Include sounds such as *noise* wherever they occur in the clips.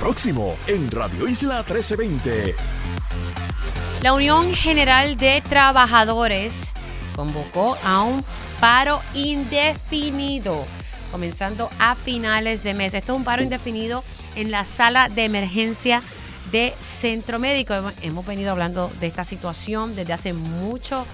Próximo en Radio Isla 1320. La Unión General de Trabajadores convocó a un paro indefinido, comenzando a finales de mes. Esto es un paro indefinido en la sala de emergencia de Centro Médico. Hemos venido hablando de esta situación desde hace mucho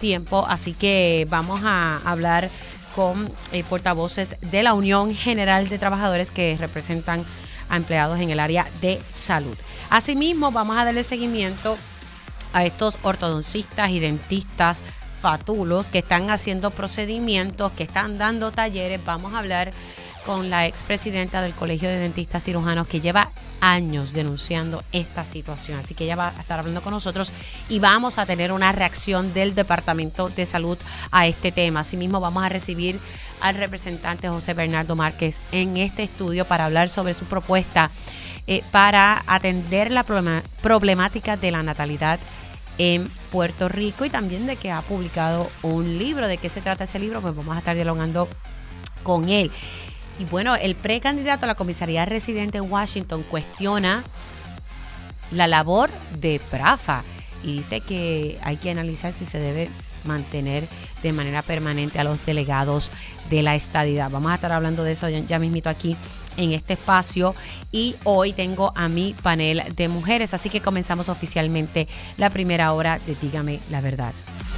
tiempo, así que vamos a hablar con eh, portavoces de la Unión General de Trabajadores que representan a empleados en el área de salud. Asimismo, vamos a darle seguimiento a estos ortodoncistas y dentistas fatulos que están haciendo procedimientos, que están dando talleres. Vamos a hablar con la expresidenta del Colegio de Dentistas Cirujanos que lleva años denunciando esta situación. Así que ella va a estar hablando con nosotros y vamos a tener una reacción del Departamento de Salud a este tema. Asimismo, vamos a recibir al representante José Bernardo Márquez en este estudio para hablar sobre su propuesta eh, para atender la problemática de la natalidad en Puerto Rico y también de que ha publicado un libro. ¿De qué se trata ese libro? Pues vamos a estar dialogando con él. Y bueno, el precandidato a la comisaría residente en Washington cuestiona la labor de Prafa y dice que hay que analizar si se debe mantener de manera permanente a los delegados de la estadidad. Vamos a estar hablando de eso ya, mismito aquí en este espacio y hoy tengo a mi panel de mujeres, así que comenzamos oficialmente la primera hora de Dígame la verdad.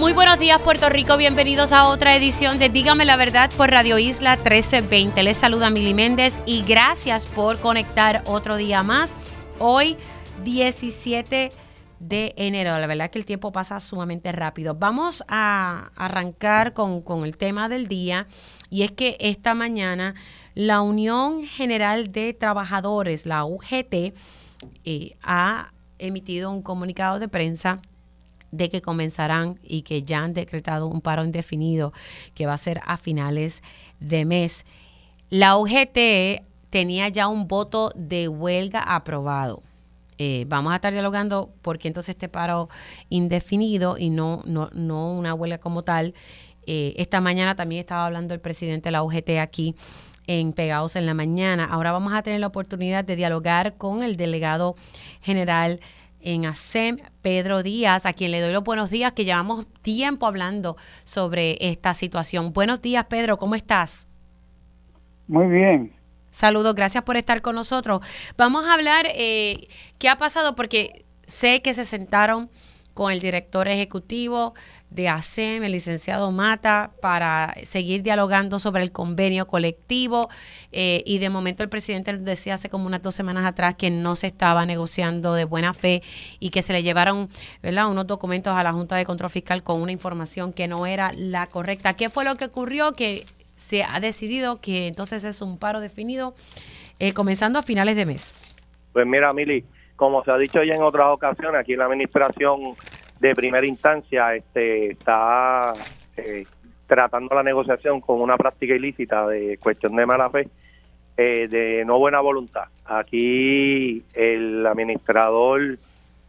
Muy buenos días Puerto Rico, bienvenidos a otra edición de Dígame la verdad por Radio Isla 1320. Les saluda Mili Méndez y gracias por conectar otro día más. Hoy 17 de enero, la verdad que el tiempo pasa sumamente rápido. Vamos a arrancar con, el tema del día y es que esta mañana la Unión General de Trabajadores, la UGT, eh, ha emitido un comunicado de prensa de que comenzarán y que ya han decretado un paro indefinido que va a ser a finales de mes. La UGT tenía ya un voto de huelga aprobado. Eh, vamos a estar dialogando por qué entonces este paro indefinido y no, no, no una huelga como tal. Eh, esta mañana también estaba hablando el presidente de la UGT aquí en Pegados en la Mañana. Ahora vamos a tener la oportunidad de dialogar con el delegado general en ASEM, Pedro Díaz, a quien le doy los buenos días, que llevamos tiempo hablando sobre esta situación. Buenos días, Pedro, ¿cómo estás? Muy bien. Saludos, gracias por estar con nosotros. Vamos a hablar eh, qué ha pasado, porque sé que se sentaron con el director ejecutivo de ASEM, el licenciado Mata, para seguir dialogando sobre el convenio colectivo. Eh, y de momento el presidente decía hace como unas dos semanas atrás que no se estaba negociando de buena fe y que se le llevaron ¿verdad? unos documentos a la Junta de Control Fiscal con una información que no era la correcta. ¿Qué fue lo que ocurrió? Que se ha decidido que entonces es un paro definido eh, comenzando a finales de mes. Pues mira, Mili, como se ha dicho ya en otras ocasiones, aquí la administración de primera instancia este, está eh, tratando la negociación con una práctica ilícita de cuestión de mala fe, eh, de no buena voluntad. Aquí el administrador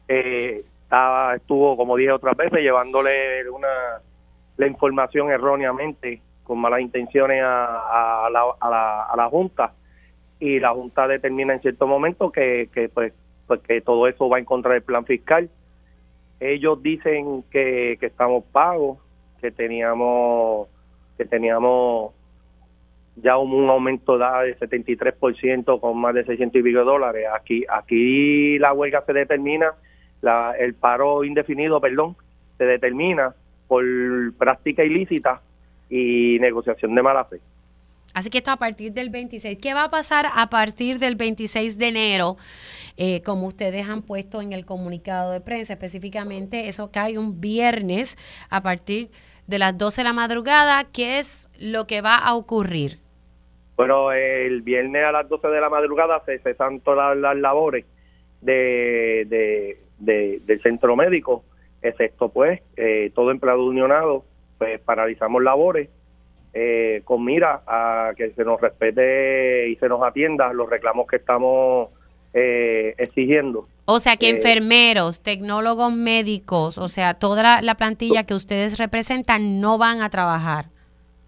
eh, estaba, estuvo, como dije otras veces, llevándole una la información erróneamente, con malas intenciones a, la, a, la, a la Junta, y la Junta determina en cierto momento que, que pues, pues que todo eso va en contra del plan fiscal ellos dicen que, estamos pagos, que teníamos que teníamos ya un, aumento de 73% con más de 600 y pico dólares. Aquí aquí la huelga se determina, la, el paro indefinido, perdón, se determina por práctica ilícita y negociación de mala fe. Así que esto a partir del 26. ¿Qué va a pasar a partir del 26 de enero? Eh, como ustedes han puesto en el comunicado de prensa, específicamente eso cae un viernes a partir de las 12 de la madrugada. ¿Qué es lo que va a ocurrir? Bueno, el viernes a las 12 de la madrugada se cesan todas las labores de, de, de- del centro médico, excepto pues eh, todo empleado unionado, pues paralizamos labores eh, con mira a que se nos respete y se nos atienda los reclamos que estamos eh, exigiendo. O sea que Eh, enfermeros, tecnólogos médicos, o sea, toda la, la plantilla que ustedes representan no van a trabajar.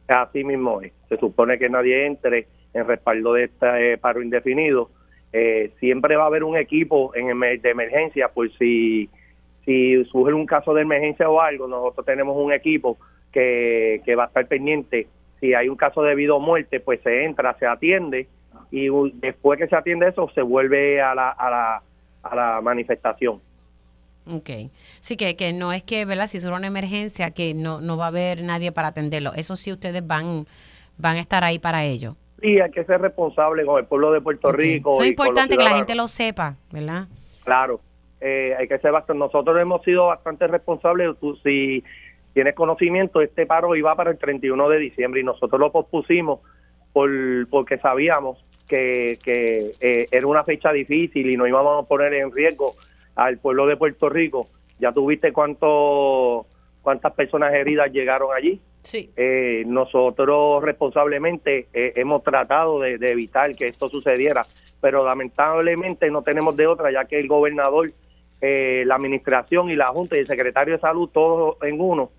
Así mismo es. Se supone que nadie entre en respaldo de este eh, paro indefinido. Eh, siempre va a haber un equipo en de emergencia por si, si surge un caso de emergencia o algo. Nosotros tenemos un equipo que, que va a estar pendiente. Si hay un caso de vida o muerte, pues se entra, se atiende y después que se atiende eso, se vuelve a la, a la, a la manifestación. Ok. Sí, que, que no es que, ¿verdad? Si surge una emergencia, que no, no va a haber nadie para atenderlo. Eso sí, ustedes van, van a estar ahí para ello. Y hay que ser responsable con el pueblo de Puerto. Rico. Eso es importante que la gente lo sepa, ¿verdad? Claro, eh, hay que ser bastante. Nosotros hemos sido bastante responsables. Tú, si tienes conocimiento, este paro iba para el 31 de diciembre y nosotros lo pospusimos por, porque sabíamos que, que eh, era una fecha difícil y no íbamos a poner en riesgo al pueblo de Puerto Rico. Ya tuviste cuánto, cuántas personas heridas llegaron allí. Sí. Eh, nosotros responsablemente eh, hemos tratado de, de evitar que esto sucediera, pero lamentablemente no tenemos de otra, ya que el gobernador, eh, la administración y la Junta y el secretario de Salud, todos en uno,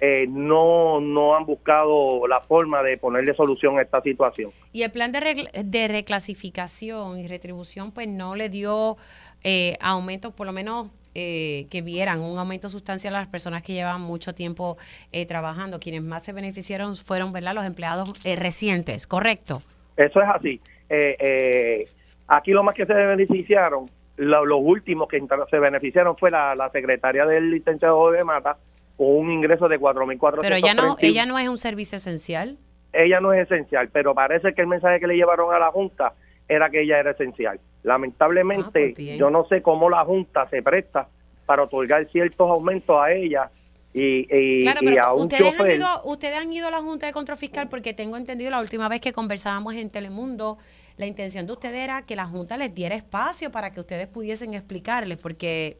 eh, no, no han buscado la forma de ponerle solución a esta situación. Y el plan de, de reclasificación y retribución, pues no le dio eh, aumento, por lo menos eh, que vieran un aumento sustancial a las personas que llevan mucho tiempo eh, trabajando. Quienes más se beneficiaron fueron, ¿verdad?, los empleados eh, recientes, ¿correcto? Eso es así. Eh, eh, aquí lo más que se beneficiaron, lo- los últimos que se beneficiaron fue la, la secretaria del licenciado de Mata con un ingreso de 4.431. Pero ella no, ella no es un servicio esencial. ella no es esencial, pero parece que el mensaje que le llevaron a la Junta era que ella era esencial. Lamentablemente, Ah, pues yo no sé cómo la Junta se presta para otorgar ciertos aumentos a ella y, y, Claro, y a pero un ustedes han, chofer. ido, ustedes han ido a la Junta de Control Fiscal porque tengo entendido la última vez que conversábamos en Telemundo, la intención de ustedes era que la Junta les diera espacio para que ustedes pudiesen explicarles, porque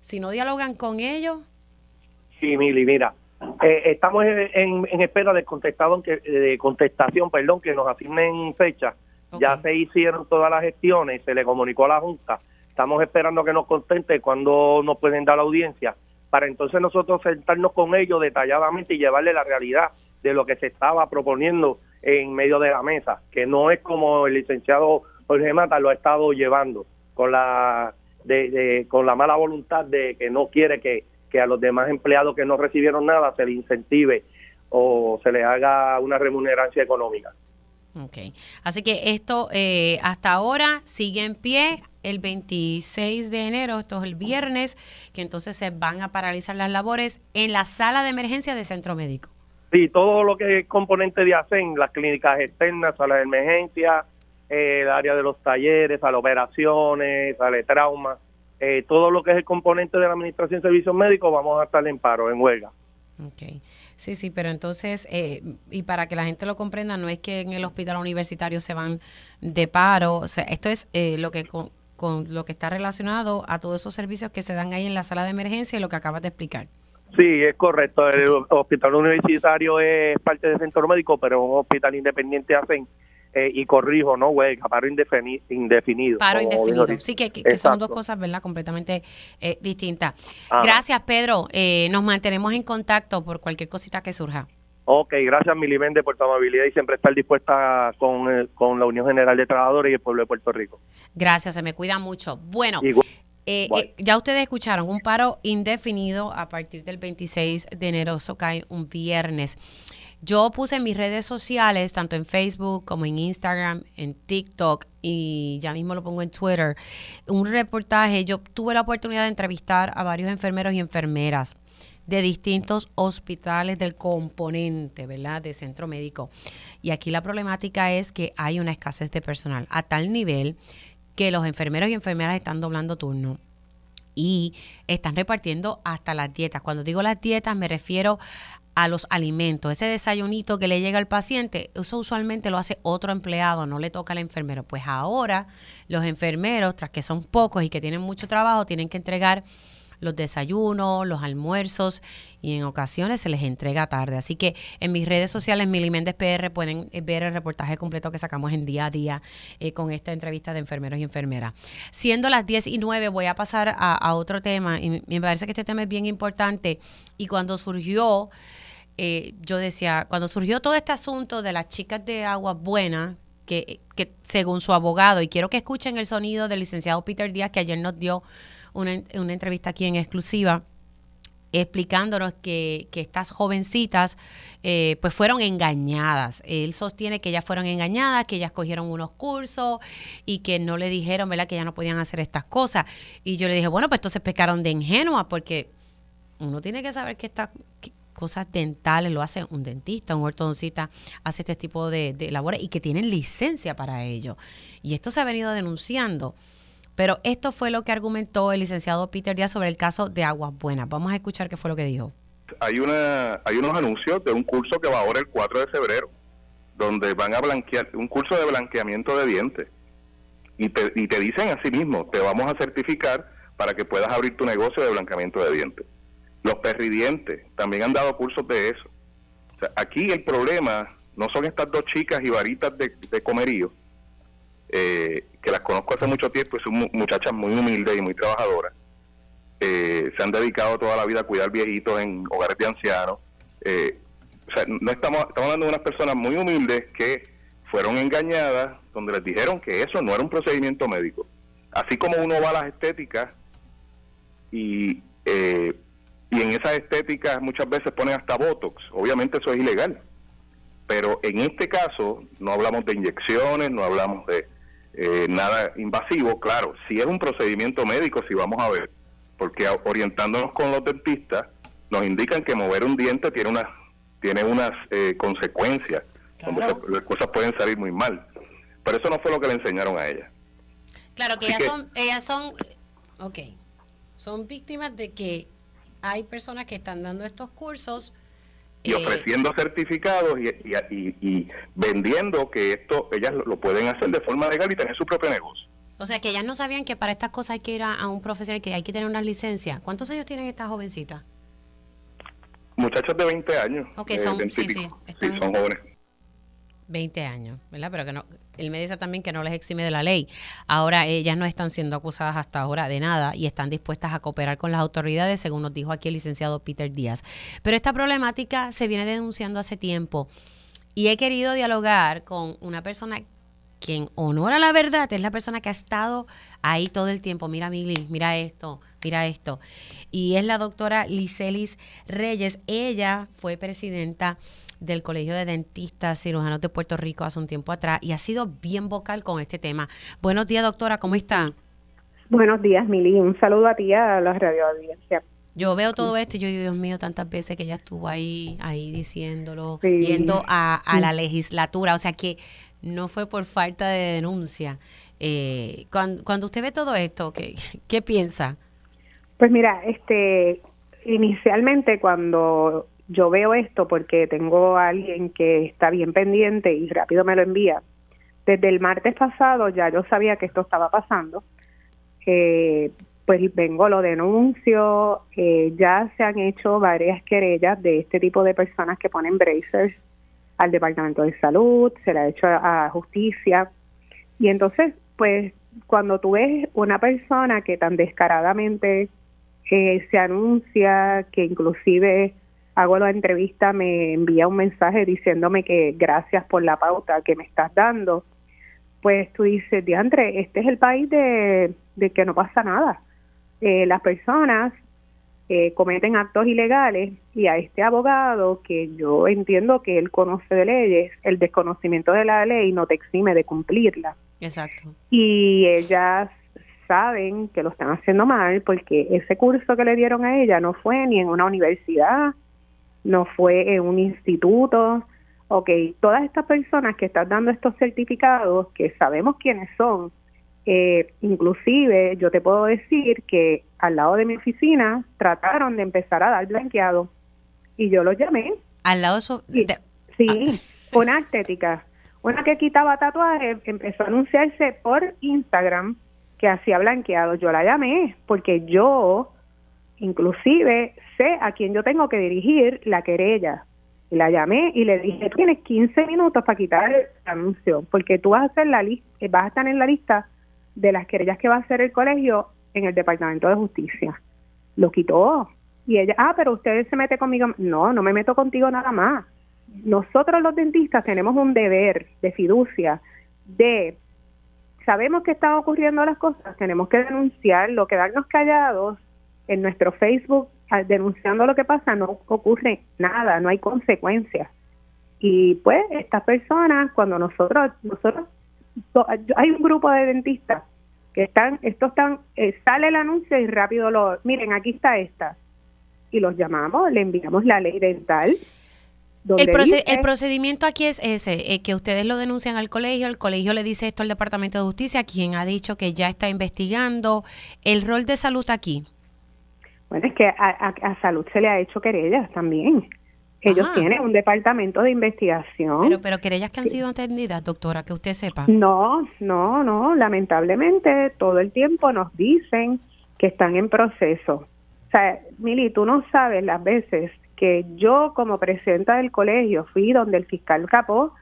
si no dialogan con ellos, Sí, Mili, mira, eh, estamos en, en- en espera de, contestado, que, de contestación, perdón, que nos asignen fecha. Ya se hicieron todas las gestiones, se le comunicó a la Junta. Estamos esperando que nos conteste cuando nos pueden dar la audiencia, para entonces nosotros sentarnos con ellos detalladamente y llevarle la realidad de lo que se estaba proponiendo en medio de la mesa, que no es como el licenciado Jorge Mata lo ha estado llevando, con la de, de- con la mala voluntad de que no quiere que, que a los demás empleados que no recibieron nada se les incentive o se les haga una remunerancia económica. Ok. Así que esto eh, hasta ahora sigue en pie. El 26 de enero, esto es el viernes, que entonces se van a paralizar las labores en la sala de emergencia de centro médico. Sí, todo lo que es componente de ASEN, las clínicas externas, salas de emergencia, eh, el área de los talleres, salas de operaciones, sala de trauma, eh, todo lo que es el componente de la Administración de Servicios Médicos, vamos a estar en paro, en huelga. Ok. Sí, sí, pero entonces, eh, y para que la gente lo comprenda, no es que en el hospital universitario se van de paro, o sea, esto es eh, lo que con, con lo que está relacionado a todos esos servicios que se dan ahí en la sala de emergencia y lo que acabas de explicar. Sí, es correcto. El hospital universitario es parte del centro médico, pero un hospital independiente ASEN. Eh, y corrijo, no huelga, paro indefini- indefinido. Paro indefinido. Sí, que, que- son dos cosas, ¿verdad? Completamente eh, distintas. Ajá. Gracias, Pedro. Eh, nos mantenemos en contacto por cualquier cosita que surja. Ok, gracias Milibende por tu amabilidad y siempre estar dispuesta con, con la Unión General de Trabajadores y el pueblo de Puerto Rico. Gracias, se me cuida mucho. Bueno, eh, eh, ya ustedes escucharon un paro indefinido a partir del 26 de enero, eso cae un viernes. Yo puse en mis redes sociales, tanto en Facebook como en Instagram, en TikTok y ya mismo lo pongo en Twitter, un reportaje. Yo tuve la oportunidad de entrevistar a varios enfermeros y enfermeras de distintos hospitales del componente, ¿verdad? De centro médico. Y aquí la problemática es que hay una escasez de personal a tal nivel que los enfermeros y enfermeras están doblando turno y están repartiendo hasta las dietas. Cuando digo las dietas me refiero a los alimentos. Ese desayunito que le llega al paciente, eso usualmente lo hace otro empleado, no le toca al enfermero. Pues ahora los enfermeros, tras que son pocos y que tienen mucho trabajo, tienen que entregar los desayunos, los almuerzos y en ocasiones se les entrega tarde. Así que en mis redes sociales, Mili Méndez PR, pueden eh, ver el reportaje completo que sacamos en día a día eh, con esta entrevista de enfermeros y enfermeras. Siendo las 10 y 9, voy a pasar a, otro tema y me parece que este tema es bien importante. Y cuando surgió, eh, yo decía, cuando surgió todo este asunto de las chicas de agua buena, que, que según su abogado, y quiero que escuchen el sonido del licenciado Peter Díaz que ayer nos dio una, una entrevista aquí en exclusiva explicándonos que, que estas jovencitas eh, pues fueron engañadas. Él sostiene que ellas fueron engañadas, que ellas cogieron unos cursos y que no le dijeron, ¿verdad?, que ya no podían hacer estas cosas. Y yo le dije, bueno, pues entonces pecaron de ingenua porque uno tiene que saber que estas cosas dentales lo hace un dentista, un ortodoncista, hace este tipo de, labores y que tienen licencia para ello. Y esto se ha venido denunciando. Pero esto fue lo que argumentó el licenciado Peter Díaz sobre el caso de Aguas Buenas. Vamos a escuchar qué fue lo que dijo. Hay, una, hay unos anuncios de un curso que va ahora el 4 de febrero, donde van a blanquear, un curso de blanqueamiento de dientes. Y te, y te dicen a sí mismo, te vamos a certificar para que puedas abrir tu negocio de blanqueamiento de dientes. Los perridientes también han dado cursos de eso. aquí el problema no son estas dos chicas y varitas de, de comerío, eh, que las conozco hace mucho tiempo, son muchachas muy humildes y muy trabajadoras. Eh, se han dedicado toda la vida a cuidar viejitos en hogares de ancianos. Eh, no estamos, estamos hablando de unas personas muy humildes que fueron engañadas, donde les dijeron que eso no era un procedimiento médico. Así como uno va a las estéticas y, y en esas estéticas muchas veces ponen hasta Botox, obviamente eso es ilegal. Pero en este caso no hablamos de inyecciones, no hablamos de eh, nada invasivo, claro, si es un procedimiento médico, si vamos a ver, porque orientándonos con los dentistas, nos indican que mover un diente tiene unas tiene unas eh, consecuencias, donde las cosas pueden salir muy mal. Pero eso no fue lo que le enseñaron a ella. Claro, que ellas son, ellas son, ok, son víctimas de que hay personas que están dando estos cursos y eh, ofreciendo certificados y, vendiendo que esto ellas lo pueden hacer de forma legal y tener su propio negocio. O sea, que ellas no sabían que para estas cosas hay que ir a, un profesional, que hay que tener una licencia. ¿Cuántos años tienen estas jovencitas? Muchachos de 20 años. Ok, son, sí, sí, sí, son jóvenes. 20 años, ¿verdad? Pero que no, él me dice también que no les exime de la ley. Ahora ellas no están siendo acusadas hasta ahora de nada y están dispuestas a cooperar con las autoridades, según nos dijo aquí el licenciado Peter Díaz. Pero esta problemática se viene denunciando hace tiempo y he querido dialogar con una persona quien honora la verdad, es la persona que ha estado ahí todo el tiempo. Mira, Mili, mira esto, mira esto. Y es la doctora Licelis Reyes. Ella fue presidenta del Colegio de Dentistas Cirujanos de Puerto Rico hace un tiempo atrás y ha sido bien vocal con este tema. Buenos días, doctora, ¿cómo está? Buenos días, Mili. Un saludo a ti a la radio audiencia. Yo veo todo esto y yo digo, Dios mío, tantas veces que ella estuvo ahí, ahí diciéndolo, yendo a, la legislatura, o sea que no fue por falta de denuncia. Eh, cuando, cuando usted ve todo esto, ¿qué, ¿qué piensa? Pues mira, este, inicialmente cuando yo veo esto porque tengo a alguien que está bien pendiente y rápido me lo envía. Desde el martes pasado ya yo sabía que esto estaba pasando. Eh, pues vengo, lo denuncio. Eh, ya se han hecho varias querellas de este tipo de personas que ponen bracers al Departamento de Salud, se la ha hecho a, justicia. Y entonces, pues cuando tú ves una persona que tan descaradamente eh, se anuncia, que inclusive hago la entrevista, me envía un mensaje diciéndome que gracias por la pauta que me estás dando, pues tú dices, Diandre, este es el país de, que no pasa nada. Eh, las personas eh, cometen actos ilegales y a este abogado, que yo entiendo que él conoce de leyes, el desconocimiento de la ley no te exime de cumplirla. Exacto. Y ellas saben que lo están haciendo mal porque ese curso que le dieron a ella no fue ni en una universidad, no fue en un instituto. Ok, todas estas personas que están dando estos certificados, que sabemos quiénes son, eh, inclusive yo te puedo decir que al lado de mi oficina trataron de empezar a dar blanqueado y yo los llamé. Al lado de su... Sí, sí una estética. Una que quitaba tatuajes empezó a anunciarse por Instagram que hacía blanqueado. Yo la llamé porque yo inclusive sé a quién yo tengo que dirigir la querella. Y la llamé y le dije, tienes 15 minutos para quitar el anuncio, porque tú vas a, hacer la lista, vas a estar en la lista de las querellas que va a hacer el colegio en el Departamento de Justicia. Lo quitó. Y ella, ah, pero usted se mete conmigo. No, no me meto contigo nada más. Nosotros los dentistas tenemos un deber de fiducia de, sabemos que están ocurriendo las cosas, tenemos que denunciarlo, quedarnos callados en nuestro Facebook denunciando lo que pasa, no ocurre nada, no hay consecuencias. Y pues estas personas, cuando nosotros, nosotros, hay un grupo de dentistas que están, estos están, eh, sale el anuncio y rápido lo, miren, aquí está esta. Y los llamamos, le enviamos la ley dental. El, el, procedimiento aquí es ese, eh, que ustedes lo denuncian al colegio, el colegio le dice esto al Departamento de Justicia, quien ha dicho que ya está investigando. El rol de salud aquí. Bueno, es que a, salud se le ha hecho querellas también. Ellos tienen un departamento de investigación. Pero, pero querellas que han sido atendidas, doctora, que usted sepa. No, no, no. Lamentablemente todo el tiempo nos dicen que están en proceso. O sea, Mili, tú no sabes las veces que yo como presidenta del colegio fui donde el fiscal capó,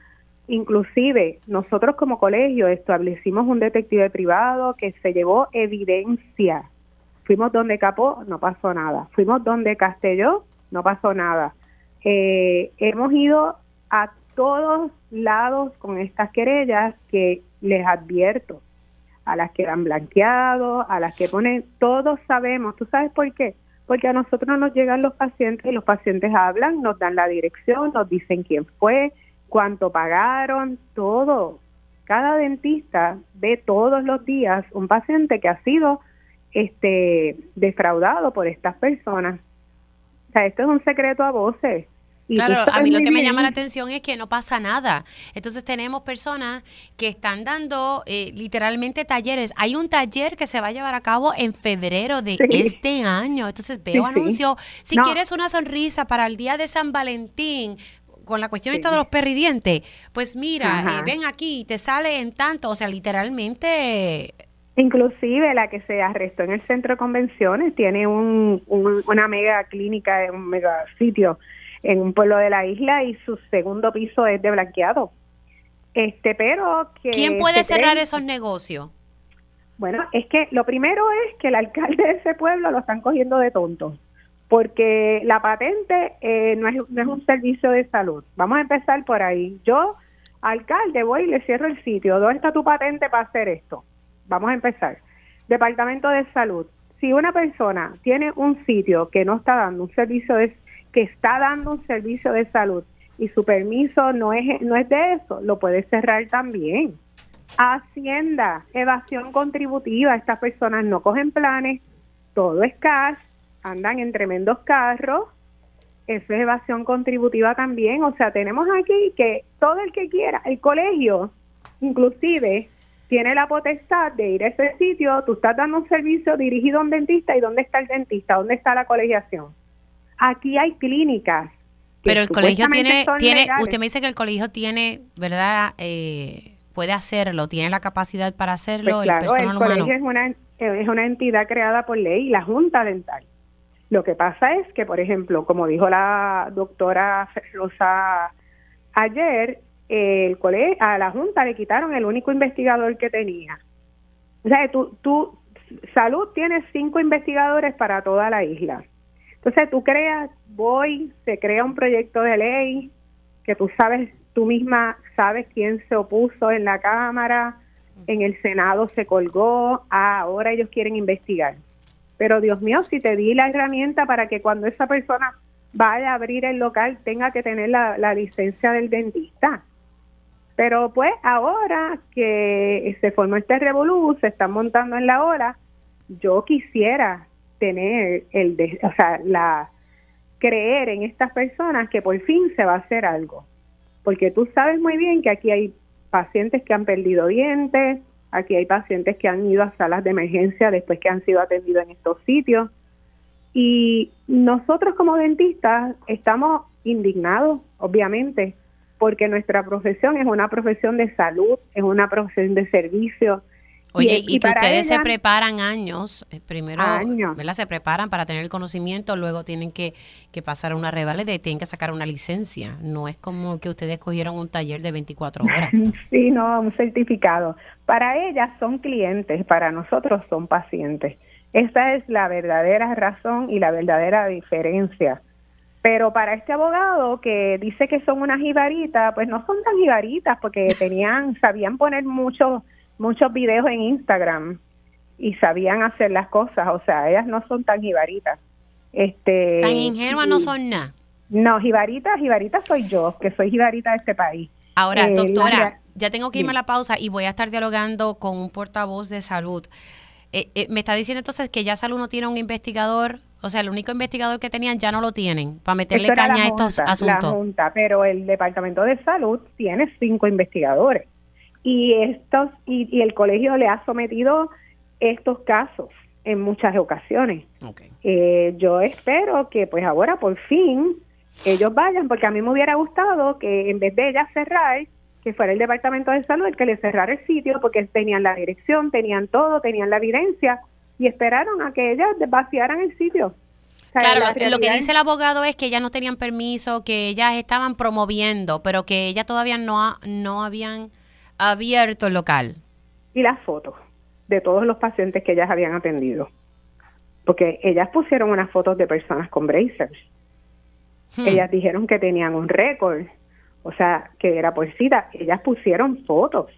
inclusive nosotros como colegio establecimos un detective privado que se llevó evidencia Fuimos donde Capó, no pasó nada. Fuimos donde Castelló, no pasó nada. Eh, hemos ido a todos lados con estas querellas que les advierto, a las que dan blanqueado, a las que ponen, todos sabemos, ¿tú sabes por qué? Porque a nosotros nos llegan los pacientes y los pacientes hablan, nos dan la dirección, nos dicen quién fue, cuánto pagaron, todo. Cada dentista ve todos los días un paciente que ha sido este defraudado por estas personas. O sea, esto es un secreto a voces. claro, a mí lo que me llama la atención es que no pasa nada. Entonces tenemos personas que están dando eh, literalmente talleres. Hay un taller que se va a llevar a cabo en febrero de este año. Entonces veo anuncio, si quieres una sonrisa para el día de San Valentín, con la cuestión esta de los perridientes, pues mira, eh, ven aquí, te sale en tanto, o sea, literalmente Inclusive la que se arrestó en el centro de convenciones tiene un, una mega clínica, un mega sitio en un pueblo de la isla y su segundo piso es de blanqueado. Este, pero que ¿Quién puede cerrar esos negocios? Bueno, es que lo primero es que el alcalde de ese pueblo lo están cogiendo de tonto, porque la patente eh, no, es, no es un servicio de salud. Vamos a empezar por ahí. Yo, alcalde, voy y le cierro el sitio. ¿Dónde está tu patente para hacer esto? Vamos a empezar. Departamento de Salud. Si una persona tiene un sitio que no está dando un servicio de, que está dando un servicio de salud y su permiso no es no es de eso, lo puede cerrar también. Hacienda, evasión contributiva, estas personas no cogen planes, todo es cash, andan en tremendos carros, eso es evasión contributiva también, o sea, tenemos aquí que todo el que quiera, el colegio, inclusive tiene la potestad de ir a ese sitio, tú estás dando un servicio dirigido a un dentista y ¿dónde está el dentista? ¿Dónde está la colegiación? Aquí hay clínicas. Pero el colegio tiene, tiene usted me dice que el colegio tiene, ¿verdad? Eh, puede hacerlo, tiene la capacidad para hacerlo. Pues claro, el, colegio es una, es una entidad creada por ley, la Junta Dental. Lo que pasa es que, por ejemplo, como dijo la doctora Rosa ayer, el colegio, a la Junta le quitaron el único investigador que tenía. O sea, tú, tú, salud tiene cinco investigadores para toda la isla. Entonces tú creas, voy, se crea un proyecto de ley que tú sabes, tú misma sabes quién se opuso en la Cámara, en el Senado se colgó, ah, ahora ellos quieren investigar. Pero Dios mío, si te di la herramienta para que cuando esa persona vaya a abrir el local tenga que tener la, la licencia del dentista. Pero pues ahora que se formó este revolú, se están montando en la ola, yo quisiera tener el, de, o sea, la creer en estas personas que por fin se va a hacer algo. Porque tú sabes muy bien que aquí hay pacientes que han perdido dientes, aquí hay pacientes que han ido a salas de emergencia después que han sido atendidos en estos sitios. Y Nosotros como dentistas estamos indignados, obviamente, porque nuestra profesión es una profesión de salud, es una profesión de servicio. Oye, y, que ustedes se preparan años, eh, primero, ¿verdad? Se preparan para tener el conocimiento, luego tienen que, que pasar una revalida y tienen que sacar una licencia. No es como que ustedes cogieron un taller de 24 horas. *laughs* sí, no, un certificado. Para ellas son clientes, para nosotros son pacientes. Esa es la verdadera razón y la verdadera diferencia. Pero para este abogado que dice que son unas jibaritas, pues no son tan jibaritas porque *laughs* tenían, sabían poner muchos muchos videos en Instagram y sabían hacer las cosas, o sea, ellas no son tan jibaritas. Este, tan ingenuas no son nada. No, jibaritas, jibaritas soy yo, que soy jibarita de este país. Ahora, eh, doctora, ya tengo que irme a la pausa y voy a estar dialogando con un portavoz de salud eh, eh, me está diciendo entonces que ya Salud no tiene un investigador, o sea, el único investigador que tenían ya no lo tienen para meterle caña a estos asuntos. junta, pero el Departamento de Salud tiene cinco investigadores y estos y, el colegio le ha sometido estos casos en muchas ocasiones. Eh, yo espero que pues ahora por fin ellos vayan, porque a mí me hubiera gustado que en vez de ella cerrar, que fuera el Departamento de Salud el que le cerrara el sitio porque tenían la dirección, tenían todo, tenían la evidencia y esperaron a que ellas vaciaran el sitio. claro, lo, que dice el abogado es que ellas no tenían permiso, que ellas estaban promoviendo, pero que ellas todavía no, no habían abierto el local. Y las fotos de todos los pacientes que ellas habían atendido. Porque ellas pusieron unas fotos de personas con bracers. Hmm. Ellas dijeron que tenían un récord o sea, que era por cita, ellas pusieron fotos.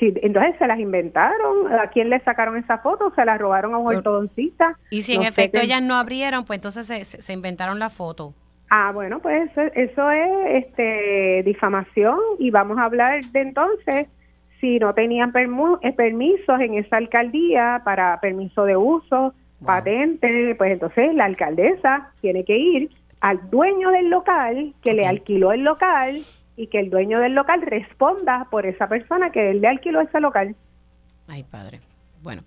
Sí, entonces se las inventaron, ¿a quién le sacaron esas fotos? Se las robaron a un ortodoncista. Y si en efecto ellas no abrieron, pues entonces se, se, inventaron la foto. Ah, bueno, pues eso, es este difamación y vamos a hablar de entonces si no tenían eh, permisos en esa alcaldía para permiso de uso, patente, pues entonces la alcaldesa tiene que ir al dueño del local que le alquiló el local y que el dueño del local responda por esa persona que él le alquiló ese local. Ay, padre. Bueno,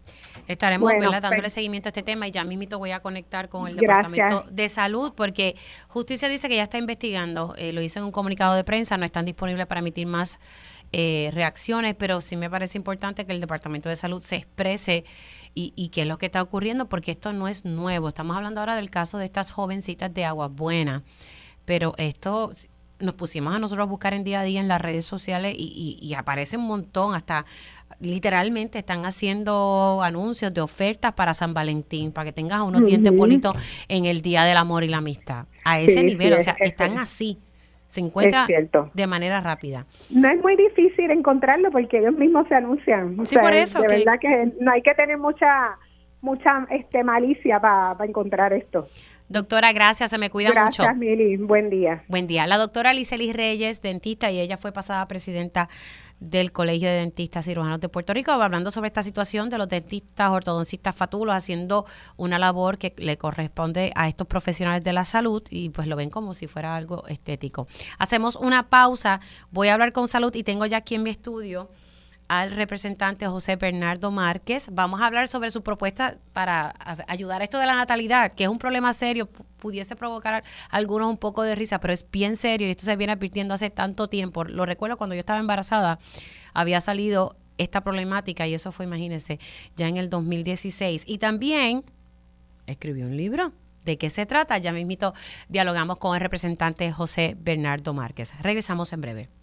estaremos dándole pues seguimiento a este tema y ya mismito voy a conectar con el Departamento de Salud porque Justicia dice que ya está investigando, eh, lo hizo en un comunicado de prensa, no están disponibles para emitir más eh, reacciones, pero sí me parece importante que el Departamento de Salud se exprese y, qué es lo que está ocurriendo, porque esto no es nuevo. Estamos hablando ahora del caso de estas jovencitas de Agua Buena, pero esto nos pusimos a nosotros a buscar en día a día en las redes sociales y, aparece un montón, hasta literalmente están haciendo anuncios de ofertas para San Valentín, para que tengas unos dientes bonitos en el Día del Amor y la Amistad. A ese nivel, o sea, están así se encuentra de manera rápida. No es muy difícil encontrarlo porque ellos mismos se anuncian. Sí, por eso. De verdad que no hay que tener mucha mucha este malicia para encontrar esto. Doctora, gracias, se me cuida mucho. Gracias, Mili. Buen día. Buen día. La doctora Licelis Reyes, dentista, y ella fue pasada presidenta del Colegio de Dentistas Cirujanos de Puerto Rico, hablando sobre esta situación de los dentistas ortodoncistas fatulos haciendo una labor que le corresponde a estos profesionales de la salud y pues lo ven como si fuera algo estético. Hacemos una pausa, voy a hablar con salud y tengo ya aquí en mi estudio al representante José Bernardo Márquez. Vamos a hablar sobre su propuesta para ayudar a esto de la natalidad, que es un problema serio, pudiese provocar algunos un poco de risa, pero es bien serio y esto se viene advirtiendo hace tanto tiempo. Lo recuerdo cuando yo estaba embarazada, había salido esta problemática y eso fue, imagínense, ya en el 2016. Y también escribió un libro. ¿De qué se trata? Ya mismito dialogamos con el representante José Bernardo Márquez. Regresamos en breve.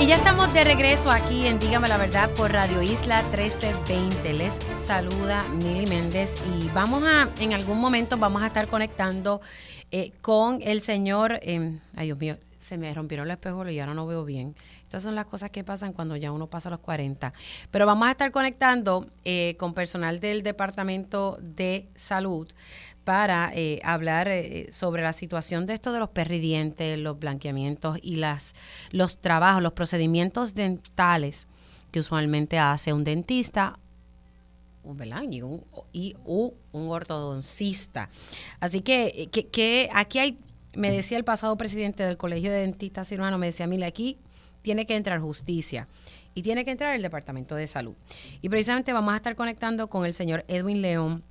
y ya estamos de regreso aquí en Dígame la Verdad por Radio Isla 1320. Les saluda Mili Méndez y vamos a, en algún momento vamos a estar conectando eh, con el señor, em, ay Dios mío, se me rompieron los espejos y ahora no veo bien. Estas son las cosas que pasan cuando ya uno pasa los 40. Pero vamos a estar conectando eh, con personal del Departamento de Salud para eh, hablar eh, sobre la situación de esto de los perridientes, los blanqueamientos y las, los trabajos, los procedimientos dentales que usualmente hace un dentista ¿verdad? Y un, y, un ortodoncista. Así que, que, que, aquí hay, me decía el pasado presidente del Colegio de Dentistas Cirujanos, me decía, mira, aquí tiene que entrar justicia y tiene que entrar el Departamento de Salud. Y precisamente vamos a estar conectando con el señor Edwin León.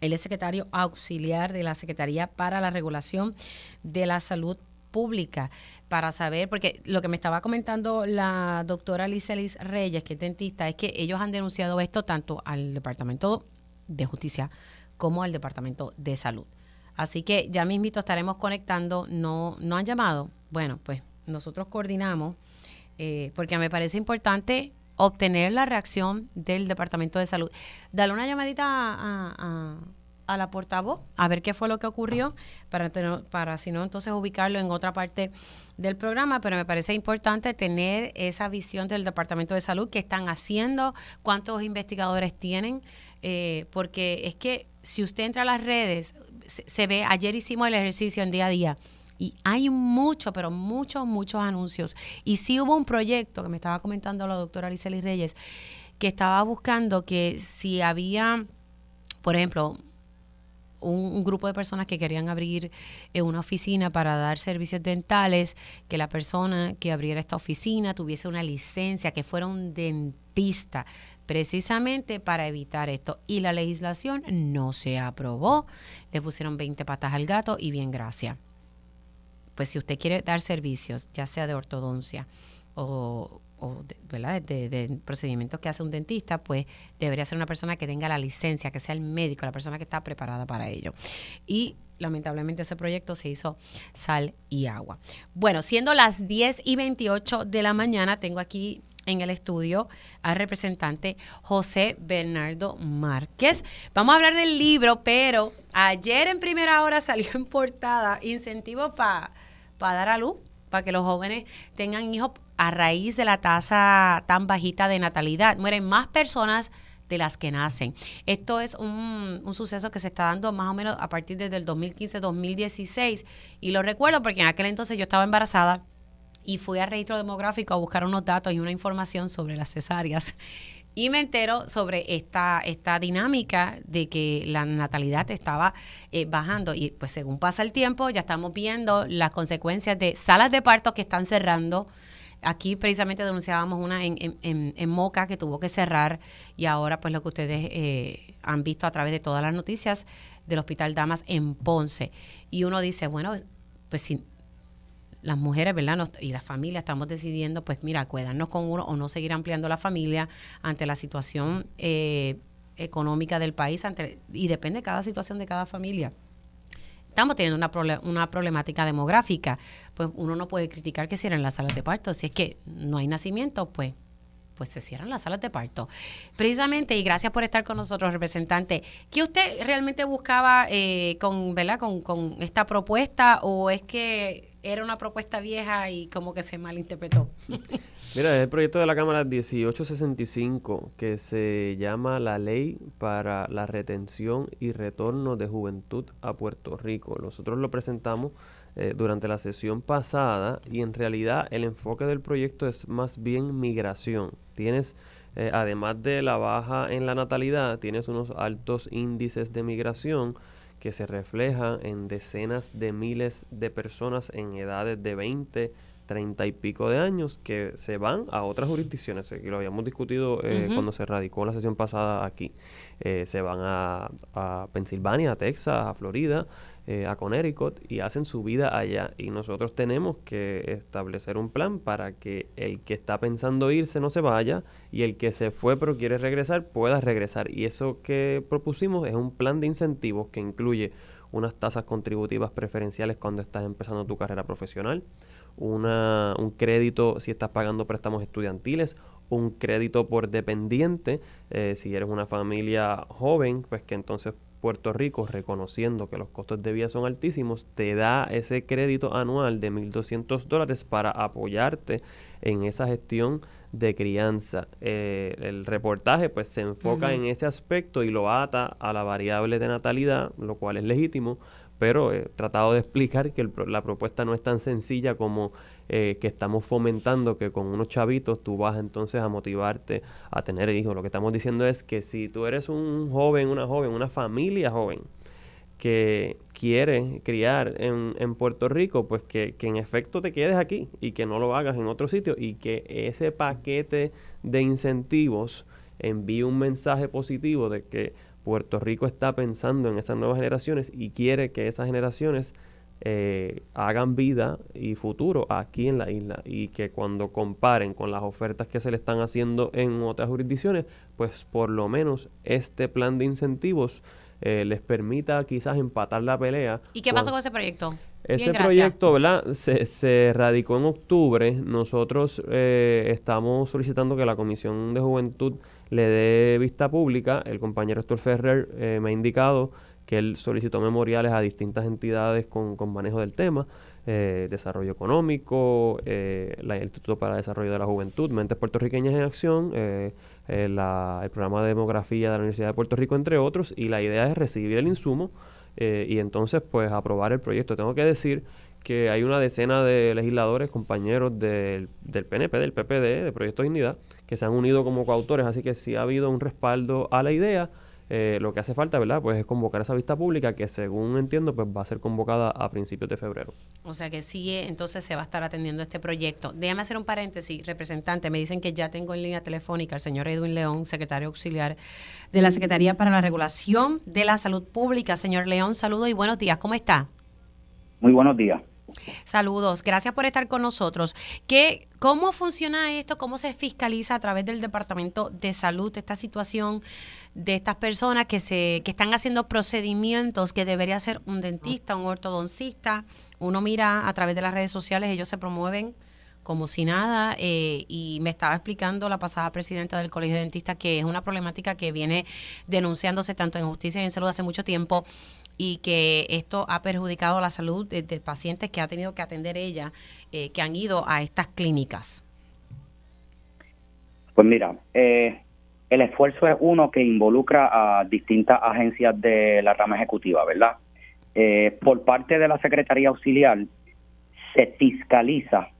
Él es secretario auxiliar de la Secretaría para la Regulación de la Salud Pública para saber, porque lo que me estaba comentando la doctora Licelis Reyes, que es dentista, es que ellos han denunciado esto tanto al Departamento de Justicia como al Departamento de Salud. Así que ya mismito estaremos conectando, no, no han llamado. Bueno, pues nosotros coordinamos eh, porque me parece importante obtener la reacción del Departamento de Salud. Dale una llamadita a, la portavoz a ver qué fue lo que ocurrió para, para si no entonces ubicarlo en otra parte del programa, pero me parece importante tener esa visión del Departamento de Salud, qué están haciendo, cuántos investigadores tienen, eh, porque es que si usted entra a las redes, se ve, ayer hicimos el ejercicio en día a día, y hay mucho, pero muchos, muchos anuncios. Y sí hubo un proyecto que me estaba comentando la doctora Ariceli Reyes, que estaba buscando que si había, por ejemplo, un, grupo de personas que querían abrir eh, una oficina para dar servicios dentales, que la persona que abriera esta oficina tuviese una licencia, que fuera un dentista, precisamente para evitar esto. Y la legislación no se aprobó, le pusieron 20 patas al gato y bien gracias pues si usted quiere dar servicios, ya sea de ortodoncia o, de, De, procedimientos que hace un dentista, pues debería ser una persona que tenga la licencia, que sea el médico, la persona que está preparada para ello. Y lamentablemente ese proyecto se hizo sal y agua. Bueno, siendo las 10 y 28 de la mañana, tengo aquí en el estudio al representante José Bernardo Márquez. Vamos a hablar del libro, pero ayer en primera hora salió en portada incentivo para para dar a luz, para que los jóvenes tengan hijos a raíz de la tasa tan bajita de natalidad. Mueren más personas de las que nacen. Esto es un, suceso que se está dando más o menos a partir desde el 2015-2016. Y lo recuerdo porque en aquel entonces yo estaba embarazada y fui al registro demográfico a buscar unos datos y una información sobre las cesáreas. Y me entero sobre esta, esta dinámica de que la natalidad estaba eh, bajando. Y pues según pasa el tiempo, ya estamos viendo las consecuencias de salas de partos que están cerrando. Aquí precisamente denunciábamos una en, en, en, Moca que tuvo que cerrar y ahora pues lo que ustedes eh, han visto a través de todas las noticias del Hospital Damas en Ponce. Y uno dice, bueno, pues si las mujeres, ¿verdad? y las familias estamos decidiendo, pues mira, cuidarnos con uno o no seguir ampliando la familia ante la situación eh, económica del país ante, y depende de cada situación de cada familia. Estamos teniendo una, una problemática demográfica, pues uno no puede criticar que cierren las salas de parto. Si es que no hay nacimiento, pues pues se cierran las salas de parto. Precisamente, y gracias por estar con nosotros, representante, ¿qué usted realmente buscaba eh, con, ¿verdad? Con, con esta propuesta o es que era una propuesta vieja y como que se malinterpretó. *laughs* Mira, es el proyecto de la Cámara 1865 que se llama la Ley para la Retención y Retorno de Juventud a Puerto Rico. Nosotros lo presentamos eh, durante la sesión pasada y en realidad el enfoque del proyecto es más bien migración. Tienes, eh, además de la baja en la natalidad, tienes unos altos índices de migración que se refleja en decenas de miles de personas en edades de 20, 30 y pico de años que se van a otras jurisdicciones, y lo habíamos discutido eh, cuando se radicó la sesión pasada aquí. Eh, se van a, a, Pensilvania, a Texas, a Florida, eh, a Connecticut y hacen su vida allá. Y nosotros tenemos que establecer un plan para que el que está pensando irse no se vaya y el que se fue pero quiere regresar pueda regresar. Y eso que propusimos es un plan de incentivos que incluye unas tasas contributivas preferenciales cuando estás empezando tu carrera profesional, una, un crédito si estás pagando préstamos estudiantiles, un crédito por dependiente, eh, si eres una familia joven, pues que entonces Puerto Rico, reconociendo que los costos de vida son altísimos, te da ese crédito anual de 1.200 dólares para apoyarte en esa gestión de crianza. Eh, el reportaje pues se enfoca en ese aspecto y lo ata a la variable de natalidad, lo cual es legítimo, pero he tratado de explicar que la propuesta no es tan sencilla como eh, que estamos fomentando que con unos chavitos tú vas entonces a motivarte a tener hijos. Lo que estamos diciendo es que si tú eres un joven, una joven, una familia joven, que quiere criar en, en Puerto Rico, pues que, que, en efecto te quedes aquí y que no lo hagas en otro sitio y que ese paquete de incentivos envíe un mensaje positivo de que Puerto Rico está pensando en esas nuevas generaciones y quiere que esas generaciones eh, hagan vida y futuro aquí en la isla y que cuando comparen con las ofertas que se le están haciendo en otras jurisdicciones, pues por lo menos este plan de incentivos eh, les permita quizás empatar la pelea. ¿Y qué pasó con ese proyecto? Ese proyecto, ¿verdad? Se, se, radicó en octubre. Nosotros eh, estamos solicitando que la Comisión de Juventud le dé vista pública. El compañero Héctor Ferrer eh, me ha indicado que él solicitó memoriales a distintas entidades con, con manejo del tema, eh, desarrollo económico, eh, el Instituto para el Desarrollo de la Juventud, Mentes Puertorriqueñas en Acción, el programa de demografía de la Universidad de Puerto Rico, entre otros, y la idea es recibir el insumo y entonces pues aprobar el proyecto. Tengo que decir que hay una decena de legisladores, compañeros del, del PNP, del PPD, de Proyecto Dignidad, que se han unido como coautores, así que sí ha habido un respaldo a la idea. Eh, lo que hace falta, ¿verdad? Pues es convocar esa vista pública que según entiendo pues va a ser convocada a principios de febrero. O sea que sí, entonces se va a estar atendiendo este proyecto. Déjame hacer un paréntesis, representante, me dicen que ya tengo en línea telefónica al señor Edwin León, secretario auxiliar de la Secretaría para la Regulación de la Salud Pública. Señor León, saludo y buenos días, ¿cómo está? Muy buenos días. Saludos, gracias por estar con nosotros. ¿Qué, ¿Cómo funciona esto? ¿Cómo se fiscaliza a través del Departamento de Salud esta situación de estas personas que, se, que están haciendo procedimientos que debería ser un dentista, un ortodoncista? Uno mira a través de las redes sociales, ellos se promueven como si nada, eh, y me estaba explicando la pasada presidenta del Colegio de Dentistas que es una problemática que viene denunciándose tanto en justicia y en salud hace mucho tiempo y que esto ha perjudicado la salud de, pacientes que ha tenido que atender ella, eh, que han ido a estas clínicas? Pues mira, eh, el esfuerzo es uno que involucra a distintas agencias de la rama ejecutiva, ¿verdad? Eh, por parte de la Secretaría Auxiliar se fiscaliza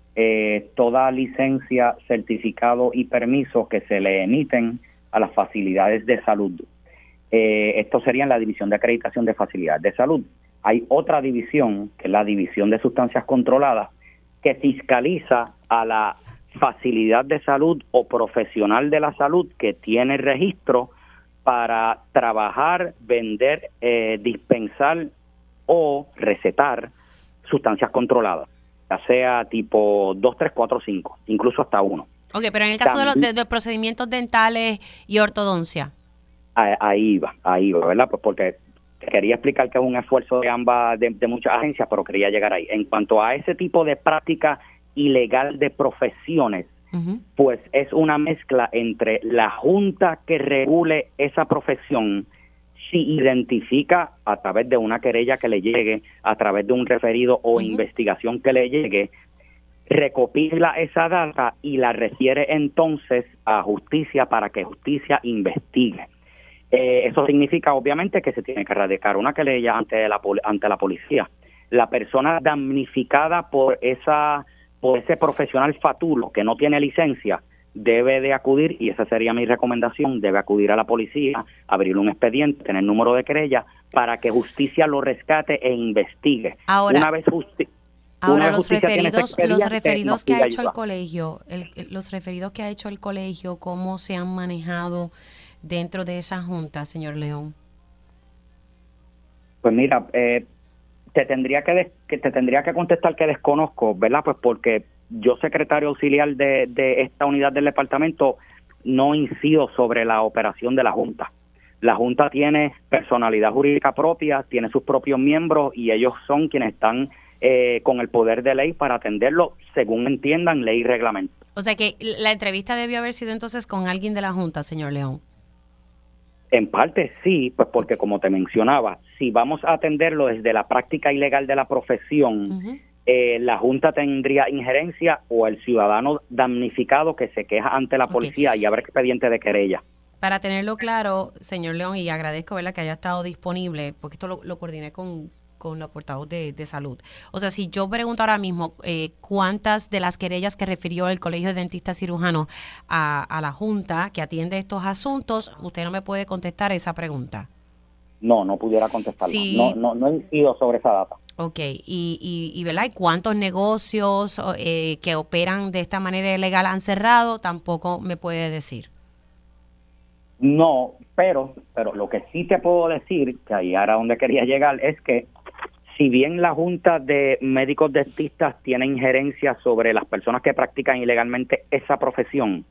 toda licencia, certificado y permiso que se le emiten a las facilidades de salud eh, esto sería en la División de Acreditación de Facilidades de Salud. Hay otra división, que es la División de Sustancias Controladas, que fiscaliza a la facilidad de salud o profesional de la salud que tiene registro para trabajar, vender, eh, dispensar o recetar sustancias controladas, ya sea tipo 2, 3, 4, 5, incluso hasta 1. Ok, pero en el caso de los, de los procedimientos dentales y ortodoncia ahí va, ahí va, ¿verdad? Pues porque quería explicar que es un esfuerzo de ambas, de, muchas agencias, pero quería llegar ahí. En cuanto a ese tipo de práctica ilegal de profesiones, pues es una mezcla entre la junta que regule esa profesión, si identifica a través de una querella que le llegue, a través de un referido o investigación que le llegue, recopila esa data y la refiere entonces a justicia para que justicia investigue. Eh, eso significa obviamente que se tiene que erradicar una querella ante la ante la policía. La persona damnificada por esa por ese profesional fatulo que no tiene licencia debe de acudir y esa sería mi recomendación, debe acudir a la policía, abrir un expediente, tener número de querella para que justicia lo rescate e investigue. Ahora, una vez Ahora los referidos, los referidos que ha hecho el colegio, los referidos que ha hecho el colegio, cómo se han manejado dentro de esa junta, señor León? Pues mira, eh, te tendría que, que, te tendría que contestar que desconozco, ¿verdad? Pues porque yo secretario auxiliar de, de esta unidad del departamento no incido sobre la operación de la junta. La junta tiene personalidad jurídica propia, tiene sus propios miembros y ellos son quienes están eh, con el poder de ley para atenderlo según entiendan ley y reglamento. O sea que la entrevista debió haber sido entonces con alguien de la junta, señor León. En parte sí, pues porque como te mencionaba, si vamos a atenderlo desde la práctica ilegal de la profesión, eh, la Junta tendría injerencia o el ciudadano damnificado que se queja ante la policía y habrá expediente de querella. Para tenerlo claro, señor León, y agradezco ¿verdad? que haya estado disponible, porque esto lo, coordiné con, con la portavoz de, salud. O sea, si yo pregunto ahora mismo eh, cuántas de las querellas que refirió el Colegio de Dentistas Cirujanos a, la Junta que atiende estos asuntos, usted no me puede contestar esa pregunta. No, no pudiera contestar. No, no, no he ido sobre esa data. Ok, y, y, y, ¿verdad? ¿Y cuántos negocios eh, que operan de esta manera ilegal han cerrado? Tampoco me puede decir. No, pero, pero lo que sí te puedo decir, que ahí era donde quería llegar, es que si bien la Junta de Médicos Dentistas tiene injerencia sobre las personas que practican ilegalmente esa profesión,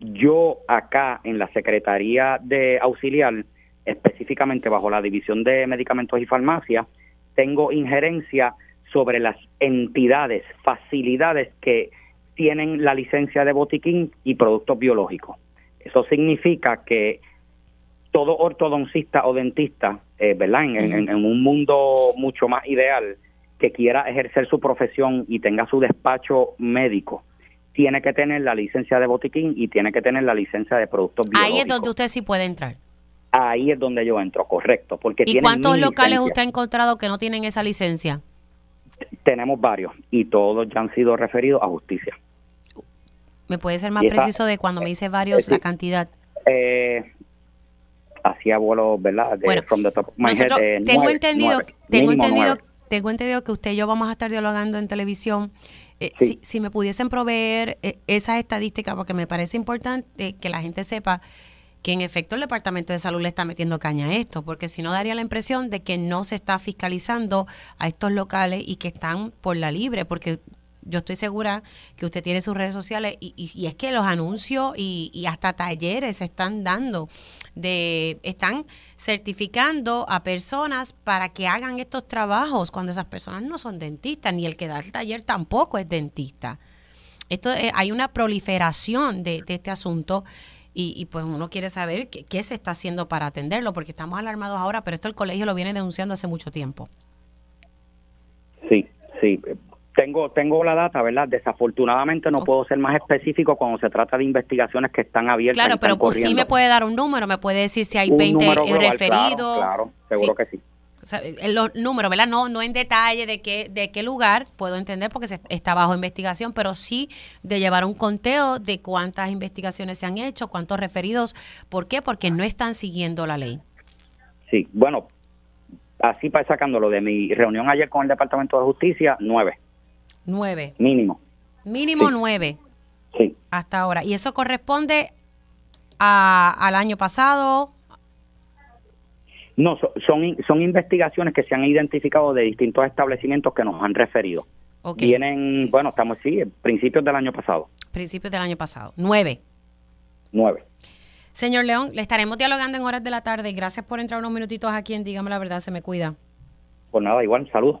yo acá en la Secretaría de Auxiliar, específicamente bajo la División de Medicamentos y Farmacia, tengo injerencia sobre las entidades, facilidades que tienen la licencia de botiquín y productos biológicos. Eso significa que todo ortodoncista o dentista, eh, ¿verdad? En, un mundo mucho más ideal, que quiera ejercer su profesión y tenga su despacho médico, tiene que tener la licencia de botiquín y tiene que tener la licencia de productos biológicos. Ahí es donde usted sí puede entrar. Ahí es donde yo entro, correcto. Porque ¿Y cuántos locales usted ha encontrado que no tienen esa licencia? Tenemos varios y todos ya han sido referidos a justicia. ¿Me puede ser más preciso de cuando me dice varios, la cantidad? Eh, hacía vuelos, ¿verdad? De, from the top eh, tengo entendido, tengo entendido, tengo entendido que usted y yo vamos a estar dialogando en televisión. Eh, si, si, me pudiesen proveer eh, esas estadísticas, porque me parece importante que la gente sepa que en efecto el Departamento de Salud le está metiendo caña a esto, porque si no daría la impresión de que no se está fiscalizando a estos locales y que están por la libre, porque yo estoy segura que usted tiene sus redes sociales y, y, es que los anuncios y, y, hasta talleres se están dando de están certificando a personas para que hagan estos trabajos cuando esas personas no son dentistas ni el que da el taller tampoco es dentista. Esto eh, hay una proliferación de, este asunto y, y, pues uno quiere saber qué, qué se está haciendo para atenderlo porque estamos alarmados ahora, pero esto el colegio lo viene denunciando hace mucho tiempo. Sí, sí, tengo, tengo la data, ¿verdad? Desafortunadamente no puedo ser más específico cuando se trata de investigaciones que están abiertas. Claro, pero pues sí me puede dar un número, me puede decir si hay 20 referidos. Claro, seguro que sí. los números, ¿verdad? No, no en detalle de qué, de qué lugar, puedo entender porque se, está bajo investigación, pero sí de llevar un conteo de cuántas investigaciones se han hecho, cuántos referidos. ¿Por qué? Porque no están siguiendo la ley. Sí, bueno, así para sacándolo de mi reunión ayer con el Departamento de Justicia, nueve. Nueve. Mínimo. Mínimo nueve. Sí. Hasta ahora. ¿Y eso corresponde a, al año pasado? No, son, son investigaciones que se han identificado de distintos establecimientos que nos han referido. Vienen, bueno, estamos sí, principios del año pasado. Principios del año pasado. Nueve. Nueve. Señor León, le estaremos dialogando en horas de la tarde. Gracias por entrar unos minutitos aquí en Dígame la Verdad, se me cuida. Pues nada, igual, saludos.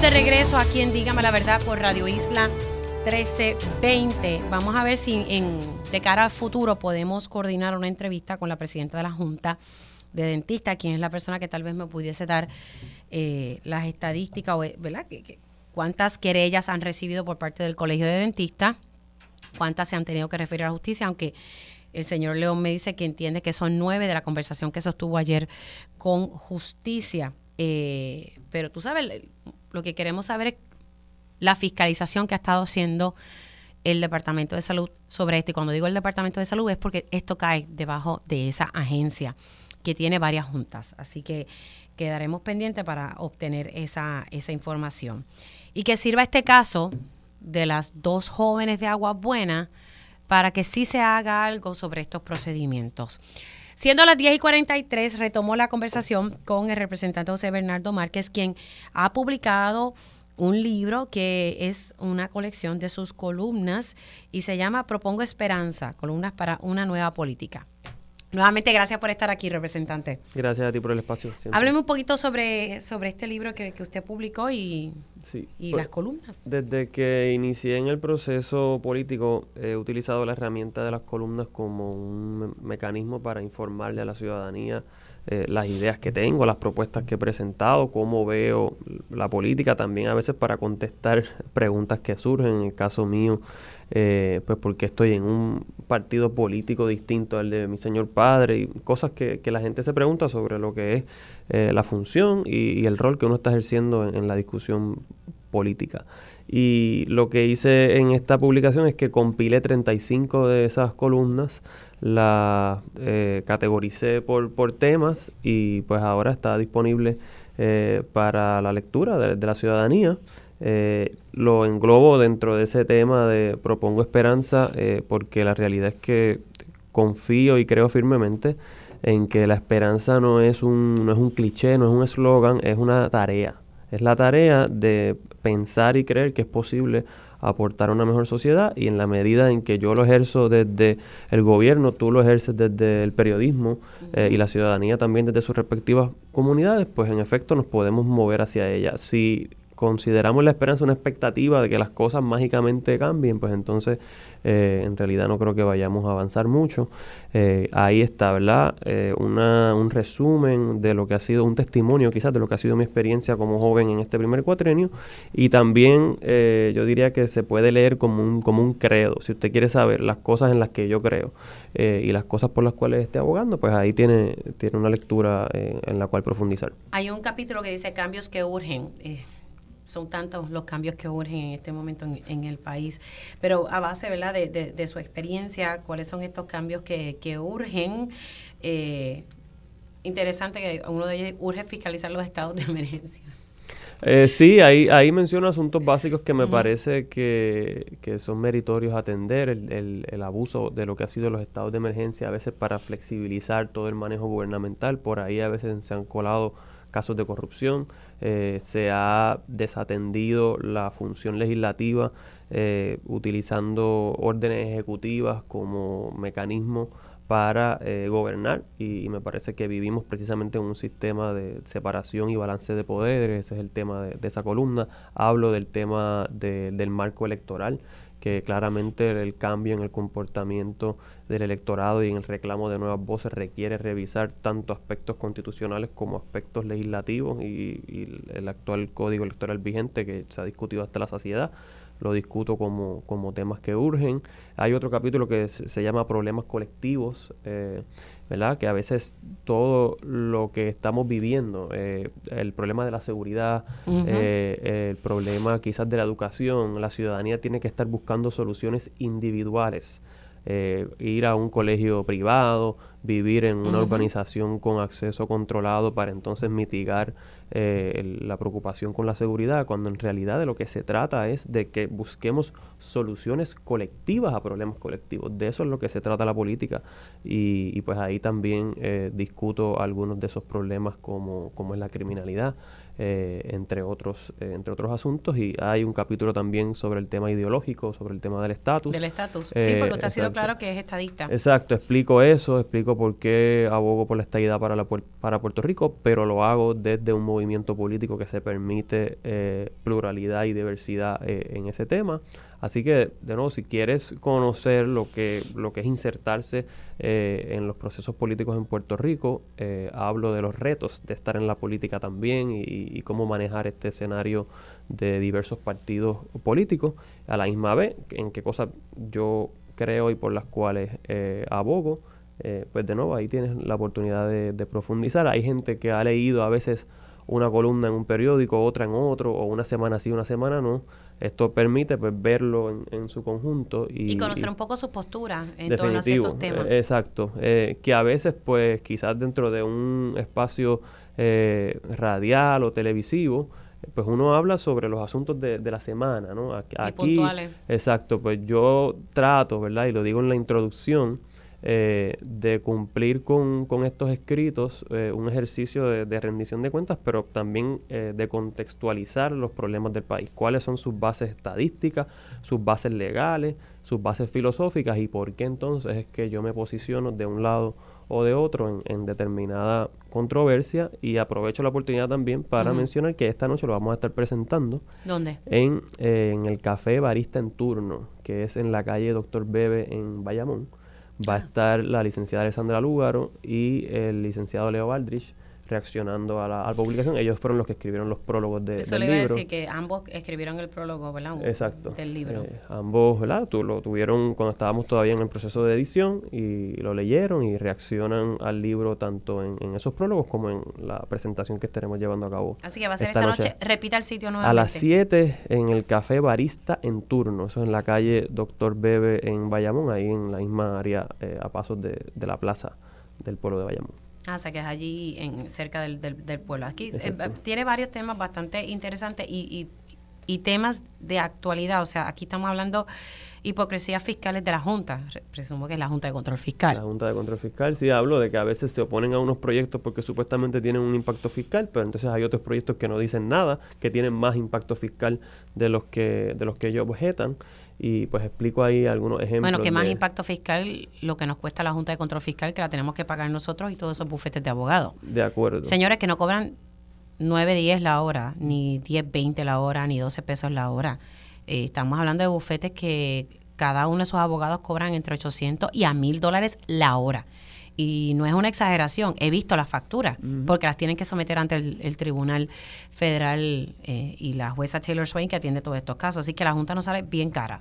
De regreso aquí en Dígame la Verdad por Radio Isla 1320. Vamos a ver si en, de cara al futuro podemos coordinar una entrevista con la presidenta de la Junta de Dentistas, quien es la persona que tal vez me pudiese dar eh, las estadísticas, ¿verdad? ¿Cuántas querellas han recibido por parte del Colegio de Dentistas? ¿Cuántas se han tenido que referir a la justicia? Aunque el señor León me dice que entiende que son nueve de la conversación que sostuvo ayer con justicia. Eh, pero tú sabes, lo que queremos saber es la fiscalización que ha estado haciendo el Departamento de Salud sobre esto. Y cuando digo el Departamento de Salud es porque esto cae debajo de esa agencia que tiene varias juntas. Así que quedaremos pendientes para obtener esa, esa información. Y que sirva este caso de las dos jóvenes de Agua Buena para que sí se haga algo sobre estos procedimientos. Siendo las 10 y 43, retomó la conversación con el representante José Bernardo Márquez, quien ha publicado un libro que es una colección de sus columnas y se llama Propongo Esperanza, columnas para una nueva política. Nuevamente, gracias por estar aquí, representante. Gracias a ti por el espacio. Hábleme un poquito sobre, sobre este libro que, usted publicó y, y pues, las columnas. Desde que inicié en el proceso político, he utilizado la herramienta de las columnas como un mecanismo para informarle a la ciudadanía eh, las ideas que tengo, las propuestas que he presentado, cómo veo la política, también a veces para contestar *laughs* preguntas que surgen, en el caso mío, eh, pues porque estoy en un partido político distinto al de mi señor padre y cosas que, la gente se pregunta sobre lo que es eh, la función y, el rol que uno está ejerciendo en la discusión política. Y lo que hice en esta publicación es que compilé 35 de esas columnas, las eh, categoricé por, por temas y pues ahora está disponible eh, para la lectura de, la ciudadanía. Eh, lo englobo dentro de ese tema de propongo esperanza porque la realidad es que confío y creo firmemente en que la esperanza no es un, no es un cliché, no es un eslogan, es una tarea. Es la tarea de pensar y creer que es posible aportar a una mejor sociedad y en la medida en que yo lo ejerzo desde el gobierno, tú lo ejerces desde el periodismo eh, y la ciudadanía también desde sus respectivas comunidades, pues en efecto nos podemos mover hacia ella. Si consideramos la esperanza una expectativa de que las cosas mágicamente cambien, pues entonces eh, en realidad no creo que vayamos a avanzar mucho. Eh, ahí está, ¿verdad? Eh, una, un resumen de lo que ha sido, un testimonio quizás de lo que ha sido mi experiencia como joven en este primer cuatrenio y también yo diría que se puede leer como un, como un credo. Si usted quiere saber las cosas en las que yo creo y las cosas por las cuales esté abogando, pues ahí tiene, tiene una lectura en la cual profundizar. Hay un capítulo que dice cambios que urgen son tantos los cambios que urgen en este momento en, el país. Pero a base ¿verdad? De, su experiencia, ¿cuáles son estos cambios que, urgen? Eh, interesante que uno de ellos urge fiscalizar los estados de emergencia. Eh, sí, ahí, ahí menciono asuntos básicos que me parece que, son meritorios atender, el, el, abuso de lo que ha sido los estados de emergencia, a veces para flexibilizar todo el manejo gubernamental, por ahí a veces se han colado casos de corrupción, eh, se ha desatendido la función legislativa eh, utilizando órdenes ejecutivas como mecanismo para eh, gobernar y, me parece que vivimos precisamente en un sistema de separación y balance de poderes, ese es el tema de, esa columna. Hablo del tema del marco electoral que claramente el cambio en el comportamiento del electorado y en el reclamo de nuevas voces requiere revisar tanto aspectos constitucionales como aspectos legislativos y, el actual código electoral vigente que se ha discutido hasta la saciedad lo discuto como, como temas que urgen. Hay otro capítulo que se, llama problemas colectivos, eh, ¿verdad? Que a veces todo lo que estamos viviendo, eh, el problema de la seguridad, eh, el problema quizás de la educación, la ciudadanía tiene que estar buscando soluciones individuales. Ir a un colegio privado, vivir en una urbanización con acceso controlado para entonces mitigar eh, la preocupación con la seguridad, cuando en realidad de lo que se trata es de que busquemos soluciones colectivas a problemas colectivos. De eso es lo que se trata la política. Y, pues ahí también eh, discuto algunos de esos problemas como, como es la criminalidad, eh, entre, otros, entre otros asuntos. Y hay un capítulo también sobre el tema ideológico, sobre el tema del estatus. Del estatus. sí, porque usted ha sido claro que es estadista. Exacto, explico eso, explico por qué abogo por la estadidad para, la, para Puerto Rico, pero lo hago desde un movimiento político que se permite eh, pluralidad y diversidad eh, en ese tema. Así que, de nuevo, si quieres conocer lo que, lo que es insertarse eh, en los procesos políticos en Puerto Rico, hablo de los retos de estar en la política también y, y, cómo manejar este escenario de diversos partidos políticos. A la misma vez, en qué cosas yo creo y por las cuales abogo. Eh, pues de nuevo ahí tienes la oportunidad de, profundizar. Hay gente que ha leído a veces una columna en un periódico, otra en otro, o una semana sí, una semana no. Esto permite pues verlo en, su conjunto. Y, conocer un poco su postura en todos ciertos temas. Eh, exacto. Eh, que a veces pues quizás dentro de un espacio radial o televisivo, pues uno habla sobre los asuntos de, la semana, ¿no? Aquí, exacto, pues yo trato, ¿verdad? Y lo digo en la introducción, eh, de cumplir con, estos escritos, eh, un ejercicio de, rendición de cuentas, pero también eh, de contextualizar los problemas del país, cuáles son sus bases estadísticas, sus bases legales, sus bases filosóficas y por qué entonces es que yo me posiciono de un lado o de otro en, determinada controversia y aprovecho la oportunidad también para mencionar que esta noche lo vamos a estar presentando. ¿Dónde? En, en el Café Barista en Turno, que es en la calle Doctor Bebe en Bayamón va a estar la licenciada Alessandra Lúgaro y el licenciado Leo Baldrich reaccionando a la, publicación. Ellos fueron los que escribieron los prólogos de, Eso le iba a decir que ambos escribieron el prólogo, ¿verdad? Exacto. Del libro. Eh, ambos, ¿verdad? lo tuvieron cuando estábamos todavía en el proceso de edición y lo leyeron y reaccionan al libro tanto en, esos prólogos como en la presentación que estaremos llevando a cabo. Así que va a ser esta, noche. Repita el sitio nuevamente. A las 7 en el Café Barista en turno. Eso es en la calle Doctor Bebe en Bayamón, ahí en la misma área eh, a pasos de, de la plaza del pueblo de Bayamón. Ah, o sea, que es allí en, cerca del, del, pueblo. Aquí eh, tiene varios temas bastante interesantes y, y, temas de actualidad. O sea, aquí estamos hablando hipocresías fiscales de la Junta. Presumo que es la Junta de Control Fiscal. La Junta de Control Fiscal, sí, hablo de que a veces se oponen a unos proyectos porque supuestamente tienen un impacto fiscal, pero entonces hay otros proyectos que no dicen nada, que tienen más impacto fiscal de los que, de los que ellos objetan y pues explico ahí algunos ejemplos. Bueno, que más impacto fiscal lo que nos cuesta la Junta de Control Fiscal, que la tenemos que pagar nosotros y todos esos bufetes de abogados. De acuerdo. Señores que no cobran 9, 10 la hora, ni 10, 20 la hora, ni 12 pesos la hora. Eh, estamos hablando de bufetes que cada uno de esos abogados cobran entre 800 y a 1000 dólares la hora. Y no es una exageración, he visto las facturas, porque las tienen que someter ante el, Tribunal Federal eh, y la jueza Taylor Swain que atiende todos estos casos. Así que la Junta nos sale bien cara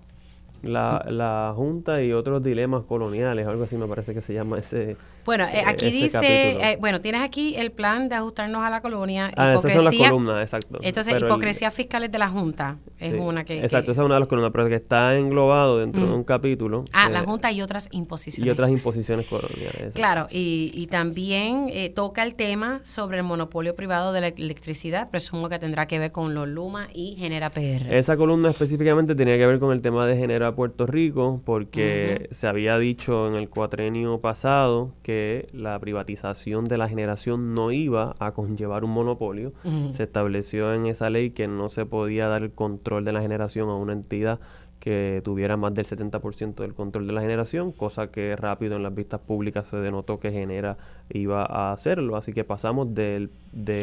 la, la Junta y otros dilemas coloniales, algo así me parece que se llama ese. Bueno, eh, aquí dice, eh, bueno, tienes aquí el plan de ajustarnos a la colonia. Ah, esas son las columnas, exacto. Entonces, hipocresía fiscales de la Junta es una que... Exacto, esa es una de las columnas, pero que está englobado dentro de un capítulo. Ah, la eh, Junta y otras imposiciones. Y otras imposiciones coloniales. Claro, y, y también toca el tema sobre el monopolio privado de la electricidad, presumo que tendrá que ver con los Luma y Genera PR. Esa columna específicamente tenía que ver con el tema de Genera Puerto Rico porque se había dicho en el cuatrenio pasado que la privatización de la generación no iba a conllevar un monopolio. Se estableció en esa ley que no se podía dar el control de la generación a una entidad que tuviera más del 70% del control de la generación, cosa que rápido en las vistas públicas se denotó que Genera iba a hacerlo. Así que pasamos de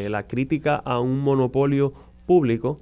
la crítica a un monopolio público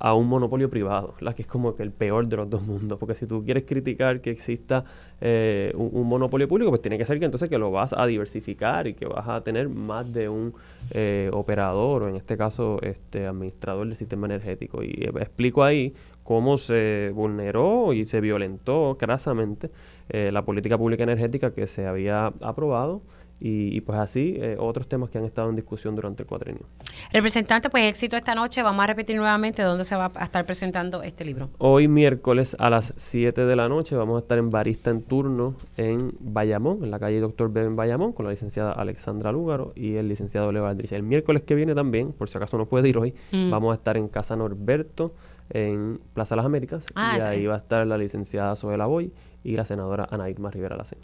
a un monopolio privado, la que es como que el peor de los dos mundos, porque si tú quieres criticar que exista eh, un, monopolio público, pues tiene que ser que entonces que lo vas a diversificar y que vas a tener más de un eh, operador o en este caso este administrador del sistema energético. Y eh, explico ahí cómo se vulneró y se violentó crasamente la política pública energética que se había aprobado y, pues así, eh, otros temas que han estado en discusión durante el cuatrenio. Representante, pues éxito esta noche. Vamos a repetir nuevamente dónde se va a estar presentando este libro. Hoy miércoles a las 7 de la noche vamos a estar en Barista en Turno en Bayamón, en la calle Doctor B en Bayamón, con la licenciada Alexandra Lúgaro y el licenciado Leo Aldrich. El miércoles que viene también, por si acaso no puede ir hoy, mm. vamos a estar en Casa Norberto, en Plaza Las Américas. Ah, y ahí va a estar la licenciada Zoela Boy y la senadora Ana Irma Rivera Lacen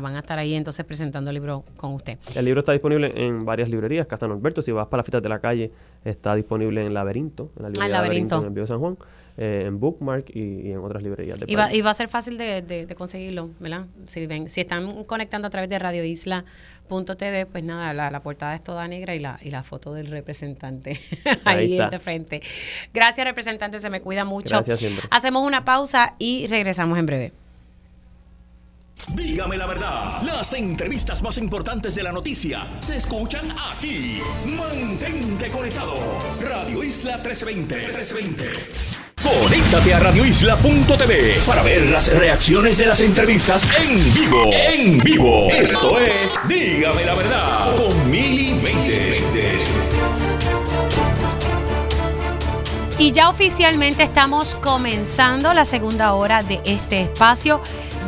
van a estar ahí entonces presentando el libro con usted. El libro está disponible en varias librerías. Casa Norberto, si vas para las fiestas de la calle, está disponible en Laberinto, en la librería ah, Laberinto. en el Bio San Juan, eh, en Bookmark y, en otras librerías. De y, va, y va a ser fácil de, conseguirlo, ¿verdad? Si, ven, si están conectando a través de radioisla.tv, pues nada, la, portada es toda negra y la, y la foto del representante *laughs* ahí, ahí de frente. Gracias, representante, se me cuida mucho. Gracias siempre. Hacemos una pausa y regresamos en breve. Dígame la verdad, las entrevistas más importantes de la noticia se escuchan aquí. Mantente conectado. Radio Isla 1320. 1320. Conéctate a radioisla.tv para ver las reacciones de las entrevistas en vivo. En vivo. Esto es Dígame la verdad con Mili Y ya oficialmente estamos comenzando la segunda hora de este espacio.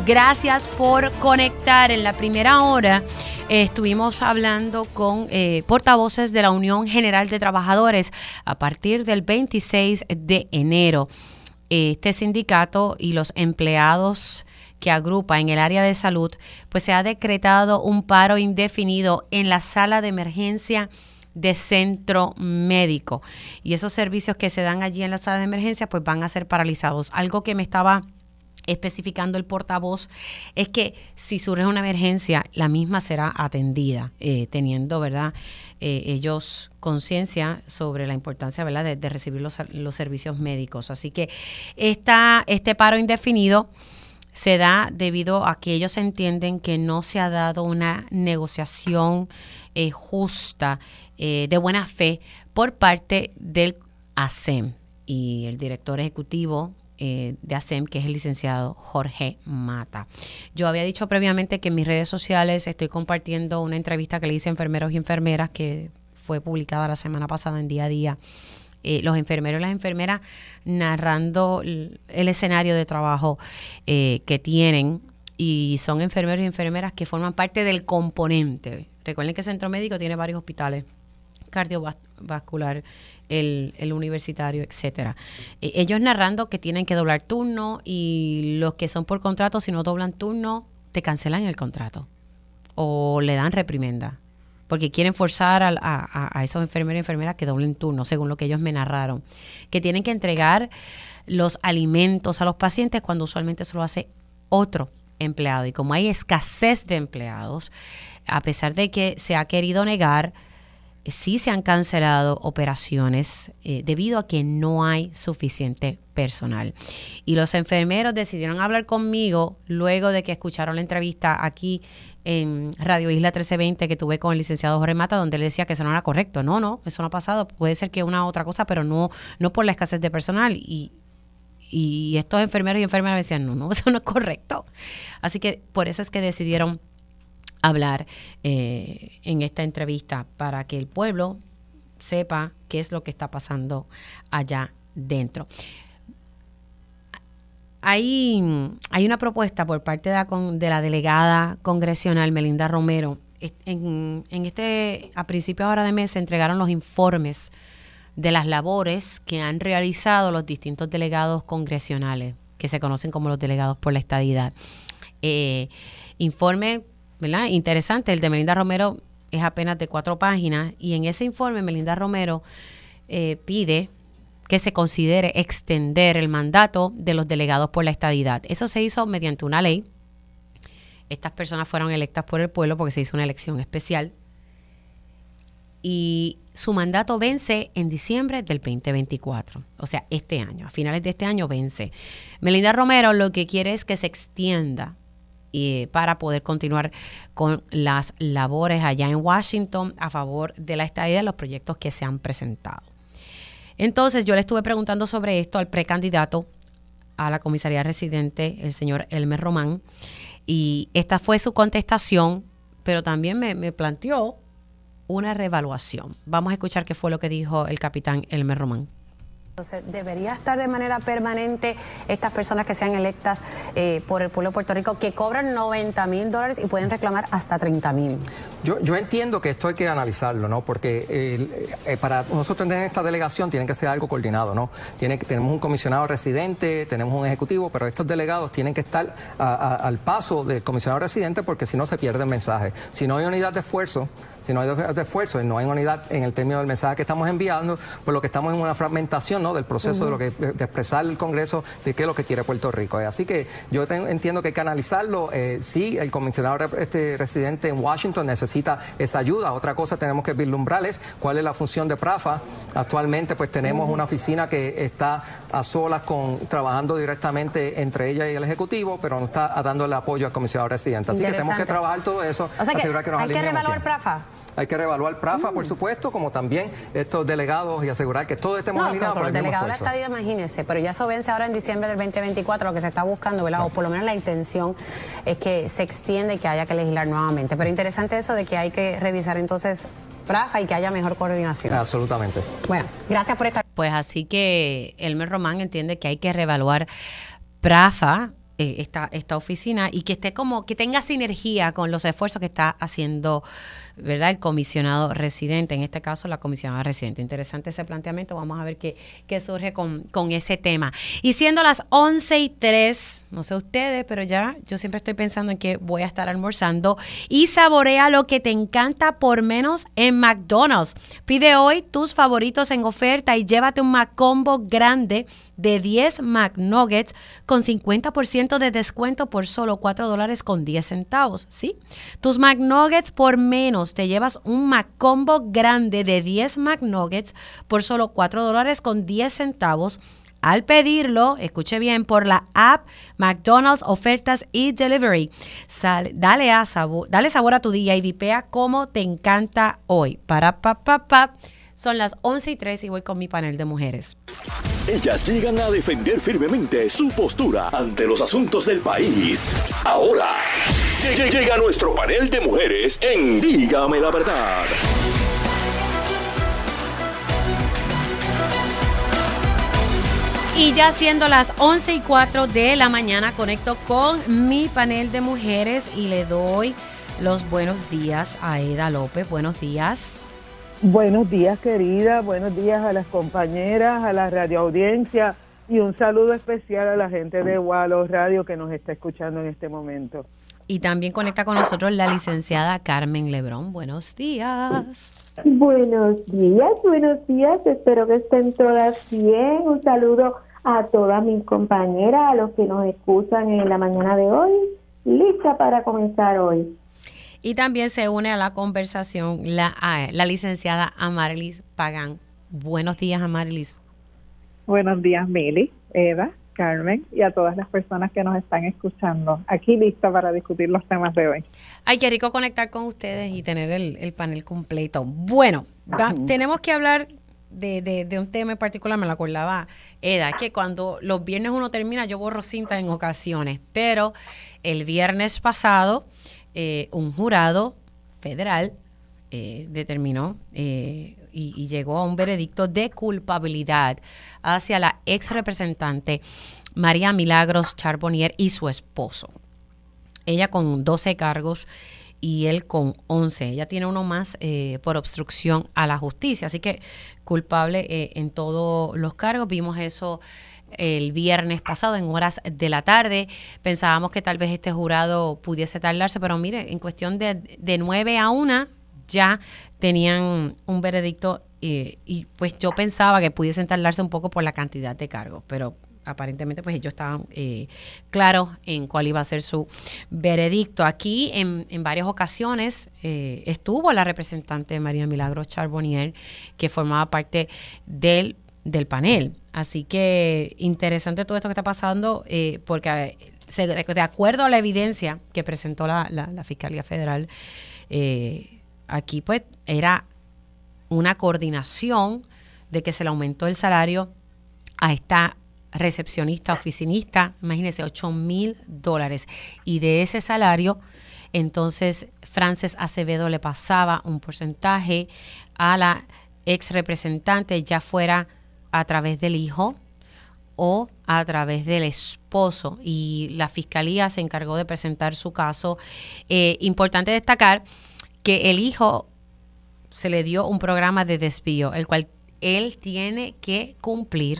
Gracias por conectar. En la primera hora estuvimos hablando con eh, portavoces de la Unión General de Trabajadores a partir del 26 de enero. Este sindicato y los empleados que agrupa en el área de salud, pues se ha decretado un paro indefinido en la sala de emergencia de centro médico. Y esos servicios que se dan allí en la sala de emergencia, pues van a ser paralizados. Algo que me estaba especificando el portavoz es que si surge una emergencia, la misma será atendida, eh, teniendo, ¿verdad? Eh, ellos conciencia sobre la importancia, ¿verdad?, de, recibir los, los, servicios médicos. Así que esta, este paro indefinido se da debido a que ellos entienden que no se ha dado una negociación eh, justa, de buena fe, por parte del ASEM y el director ejecutivo eh, de ASEM, que es el licenciado Jorge Mata. Yo había dicho previamente que en mis redes sociales estoy compartiendo una entrevista que le hice a enfermeros y enfermeras que fue publicada la semana pasada en día a día eh, los enfermeros y las enfermeras narrando el, escenario de trabajo eh, que tienen y son enfermeros y enfermeras que forman parte del componente. Recuerden que el centro médico tiene varios hospitales cardiovascular, el, el universitario, etcétera. Eh, ellos narrando que tienen que doblar turno y los que son por contrato, si no doblan turno, te cancelan el contrato o le dan reprimenda porque quieren forzar a, esos enfermeros y enfermeras que doblen turno, según lo que ellos me narraron, que tienen que entregar los alimentos a los pacientes cuando usualmente se lo hace otro empleado. Y como hay escasez de empleados, a pesar de que se ha querido negar, sí se han cancelado operaciones eh, debido a que no hay suficiente personal. Y los enfermeros decidieron hablar conmigo luego de que escucharon la entrevista aquí en Radio Isla 1320 que tuve con el licenciado Jorge Mata, donde él decía que eso no era correcto. No, no, eso no ha pasado. Puede ser que una otra cosa, pero no, no por la escasez de personal. Y, y estos enfermeros y enfermeras decían, no, no, *laughs* eso no es correcto. Así que por eso es que decidieron hablar eh, en esta entrevista para que el pueblo sepa qué es lo que está pasando allá dentro. Hay, hay una propuesta por parte de la, de la delegada congresional Melinda Romero. En, en este, a principios ahora de mes se entregaron los informes de las labores que han realizado los distintos delegados congresionales, que se conocen como los delegados por la estadidad. Eh, informe, ¿verdad? Interesante, el de Melinda Romero es apenas de cuatro páginas y en ese informe Melinda Romero eh, pide que se considere extender el mandato de los delegados por la estadidad. Eso se hizo mediante una ley. Estas personas fueron electas por el pueblo porque se hizo una elección especial. Y su mandato vence en diciembre del 2024, o sea, este año, a finales de este año vence. Melinda Romero lo que quiere es que se extienda y para poder continuar con las labores allá en Washington a favor de la estadía de los proyectos que se han presentado. Entonces yo le estuve preguntando sobre esto al precandidato a la comisaría residente, el señor Elmer Román, y esta fue su contestación, pero también me, me planteó una revaluación. Vamos a escuchar qué fue lo que dijo el capitán Elmer Román. Entonces, ¿debería estar de manera permanente estas personas que sean electas eh, por el pueblo de Puerto Rico que cobran 90 mil dólares y pueden reclamar hasta 30 mil? Yo, yo entiendo que esto hay que analizarlo, ¿no? Porque eh, para nosotros tener esta delegación tiene que ser algo coordinado, ¿no? Tenemos un comisionado residente, tenemos un ejecutivo, pero estos delegados tienen que estar al paso del comisionado residente porque si no se pierde el mensaje. Si no hay unidad de esfuerzo, si no hay esfuerzo y no hay unidad en el término del mensaje que estamos enviando, pues lo que estamos en una fragmentación ¿no? del proceso de lo que de expresar el Congreso de qué es lo que quiere Puerto Rico. Así que yo entiendo que hay que analizarlo. Eh, sí, el comisionado este residente en Washington necesita esa ayuda. Otra cosa tenemos que vislumbrarles cuál es la función de PRAFA. Actualmente pues tenemos una oficina que está a solas con trabajando directamente entre ella y el Ejecutivo, pero no está dando el apoyo al comisionado residente. Así que tenemos que trabajar todo eso. O sea que, que nos hay que revaluar PRAFA. Hay que reevaluar PRAFA, por mm. supuesto, como también estos delegados y asegurar que todos estemos no, alineados. Pero los delegados de la estadía, imagínense, pero ya eso vence ahora en diciembre del 2024, lo que se está buscando, ¿verdad? O por lo menos la intención es que se extienda y que haya que legislar nuevamente. Pero interesante eso de que hay que revisar entonces PRAFA y que haya mejor coordinación. Absolutamente. Bueno, gracias por estar. Pues así que Elmer Román entiende que hay que reevaluar PRAFA eh, esta, esta oficina y que esté como, que tenga sinergia con los esfuerzos que está haciendo ¿verdad? El comisionado residente, en este caso la comisionada residente. Interesante ese planteamiento, vamos a ver qué, qué surge con, con, ese tema. Y siendo las 11 y 3, no sé ustedes, pero ya yo siempre estoy pensando en que voy a estar almorzando y saborea lo que te encanta por menos en McDonald's. Pide hoy tus favoritos en oferta y llévate un Macombo grande de 10 McNuggets con 50% de descuento por solo 4 dólares con 10 centavos, ¿sí? Tus McNuggets por menos te llevas un Macombo grande de 10 McNuggets por solo 4 dólares con 10 centavos. Al pedirlo, escuche bien, por la app McDonald's Ofertas y Delivery. dale, a sabor, dale sabor a tu día y dipea como te encanta hoy. Para pa, pa, pa. Son las 11 y 3 y voy con mi panel de mujeres. Ellas llegan a defender firmemente su postura ante los asuntos del país. Ahora, llega nuestro panel de mujeres en Dígame la verdad. Y ya siendo las 11 y 4 de la mañana, conecto con mi panel de mujeres y le doy los buenos días a Eda López. Buenos días. Buenos días, querida. Buenos días a las compañeras, a la radioaudiencia y un saludo especial a la gente de Wallo Radio que nos está escuchando en este momento. Y también conecta con nosotros la licenciada Carmen Lebrón. Buenos días. Buenos días, buenos días. Espero que estén todas bien. Un saludo a todas mis compañeras, a los que nos escuchan en la mañana de hoy. Lista para comenzar hoy. Y también se une a la conversación la, la licenciada Amarilis Pagán. Buenos días, Amarilis. Buenos días, Mili, Eva, Carmen y a todas las personas que nos están escuchando. Aquí lista para discutir los temas de hoy. Ay, qué rico conectar con ustedes y tener el, panel completo. Bueno, tenemos que hablar de, un tema en particular, me lo acordaba Eda, que cuando los viernes uno termina, yo borro cinta en ocasiones, pero el viernes pasado eh, un jurado federal eh, determinó eh, y, llegó a un veredicto de culpabilidad hacia la ex representante María Milagros Charbonnier y su esposo. Ella con 12 cargos y él con 11. Ella tiene uno más eh, por obstrucción a la justicia, así que culpable eh, en todos los cargos. Vimos eso el viernes pasado en horas de la tarde. Pensábamos que tal vez este jurado pudiese tardarse, pero mire, en cuestión de, de 9 a 1 ya tenían un veredicto eh, y pues yo pensaba que pudiesen tardarse un poco por la cantidad de cargos, pero aparentemente pues ellos estaban eh, claros en cuál iba a ser su veredicto. Aquí en, en varias ocasiones eh, estuvo la representante María Milagro Charbonnier, que formaba parte del, del panel. Así que interesante todo esto que está pasando, eh, porque de, acuerdo a la evidencia que presentó la, la, Fiscalía Federal, aquí pues era una coordinación de que se le aumentó el salario a esta recepcionista, oficinista, imagínense, 8 mil dólares. Y de ese salario, entonces Frances Acevedo le pasaba un porcentaje a la ex representante, ya fuera a través del hijo o a través del esposo. Y la fiscalía se encargó de presentar su caso. Eh, importante destacar que el hijo se le dio un programa de despido, el cual él tiene que cumplir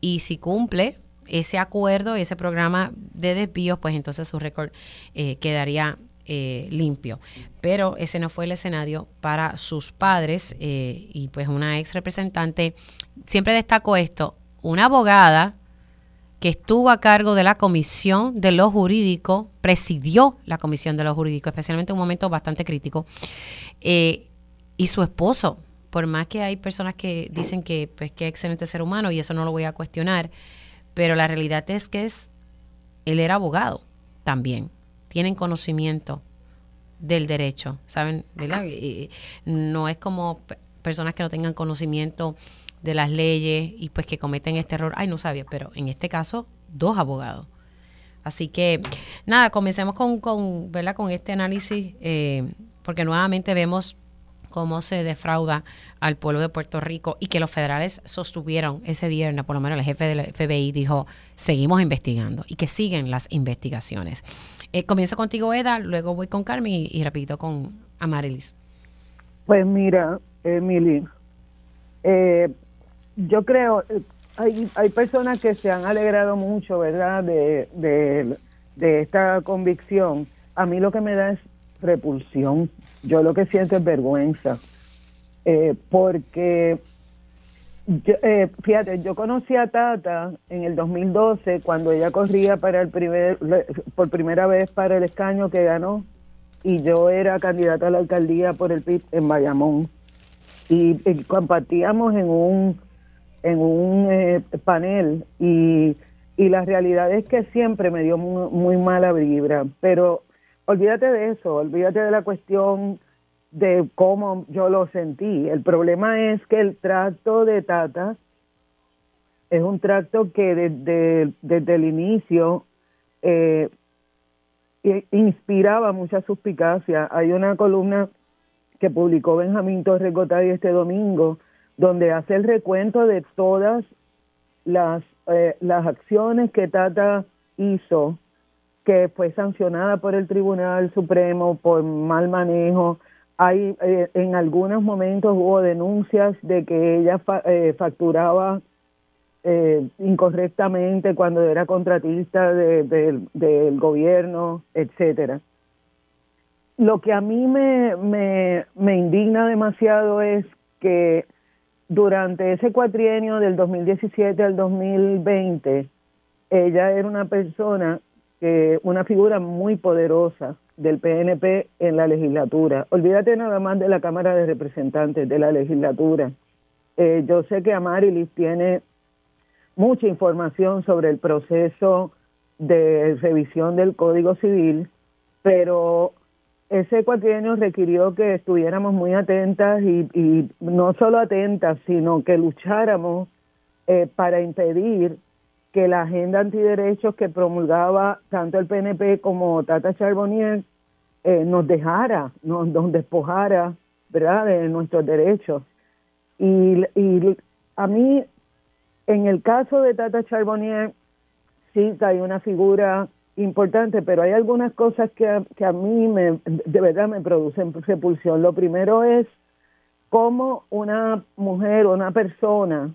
y si cumple ese acuerdo, ese programa de desvíos, pues entonces su récord eh, quedaría eh, limpio. Pero ese no fue el escenario para sus padres eh, y pues una ex representante, siempre destacó esto, una abogada que estuvo a cargo de la comisión de lo jurídico, presidió la comisión de lo jurídico, especialmente en un momento bastante crítico, y su esposo, por más que hay personas que dicen que pues que excelente ser humano y eso no lo voy a cuestionar, pero la realidad es que es él era abogado también. Tienen conocimiento del derecho, ¿saben? ¿verdad? no es como personas que no tengan conocimiento de las leyes y pues que cometen este error. Ay, no sabía, pero en este caso, dos abogados. Así que, nada, comencemos con, con, con este análisis, eh, porque nuevamente vemos cómo se defrauda al pueblo de Puerto Rico y que los federales sostuvieron ese viernes, por lo menos el jefe del FBI dijo, seguimos investigando y que siguen las investigaciones. Eh, comienzo contigo, Eda, luego voy con Carmen y, repito con Amarilis. Pues mira, Emily, eh, yo creo, eh, hay, hay personas que se han alegrado mucho, ¿verdad?, de, de, esta convicción. A mí lo que me da es repulsión. Yo lo que siento es vergüenza. Eh, porque, yo, eh, fíjate, yo conocí a Tata en el 2012 cuando ella corría para el primer, por primera vez para el escaño que ganó y yo era candidata a la alcaldía por el PIB en Bayamón y compartíamos en un en un eh, panel y, y la realidad es que siempre me dio muy, muy mala vibra, pero olvídate de eso, olvídate de la cuestión de cómo yo lo sentí. El problema es que el tracto de Tata es un tracto que desde, desde el inicio eh, inspiraba mucha suspicacia. Hay una columna que publicó Benjamín Torres Gotay este domingo, donde hace el recuento de todas las, eh, las acciones que Tata hizo, que fue sancionada por el Tribunal Supremo por mal manejo. Hay, eh, en algunos momentos hubo denuncias de que ella fa eh, facturaba incorrectamente cuando era contratista de, de, del gobierno, etcétera. Lo que a mí me, me indigna demasiado es que durante ese cuatrienio del 2017 al 2020, ella era una persona, que una figura muy poderosa del PNP en la legislatura. Olvídate nada más de la Cámara de Representantes, de la legislatura. Eh, yo sé que Amarilis tiene mucha información sobre el proceso de revisión del Código Civil, pero ese cuatrienio requirió que estuviéramos muy atentas y, no solo atentas, sino que lucháramos eh, para impedir que la agenda antiderechos que promulgaba tanto el PNP como Tata Charbonnier eh, nos dejara, nos, nos, despojara, ¿verdad?, de nuestros derechos. Y, y a mí, en el caso de Tata Charbonnier, sí hay una figura importante, pero hay algunas cosas que que a mí me, de verdad me producen repulsión. Lo primero es cómo una mujer o una persona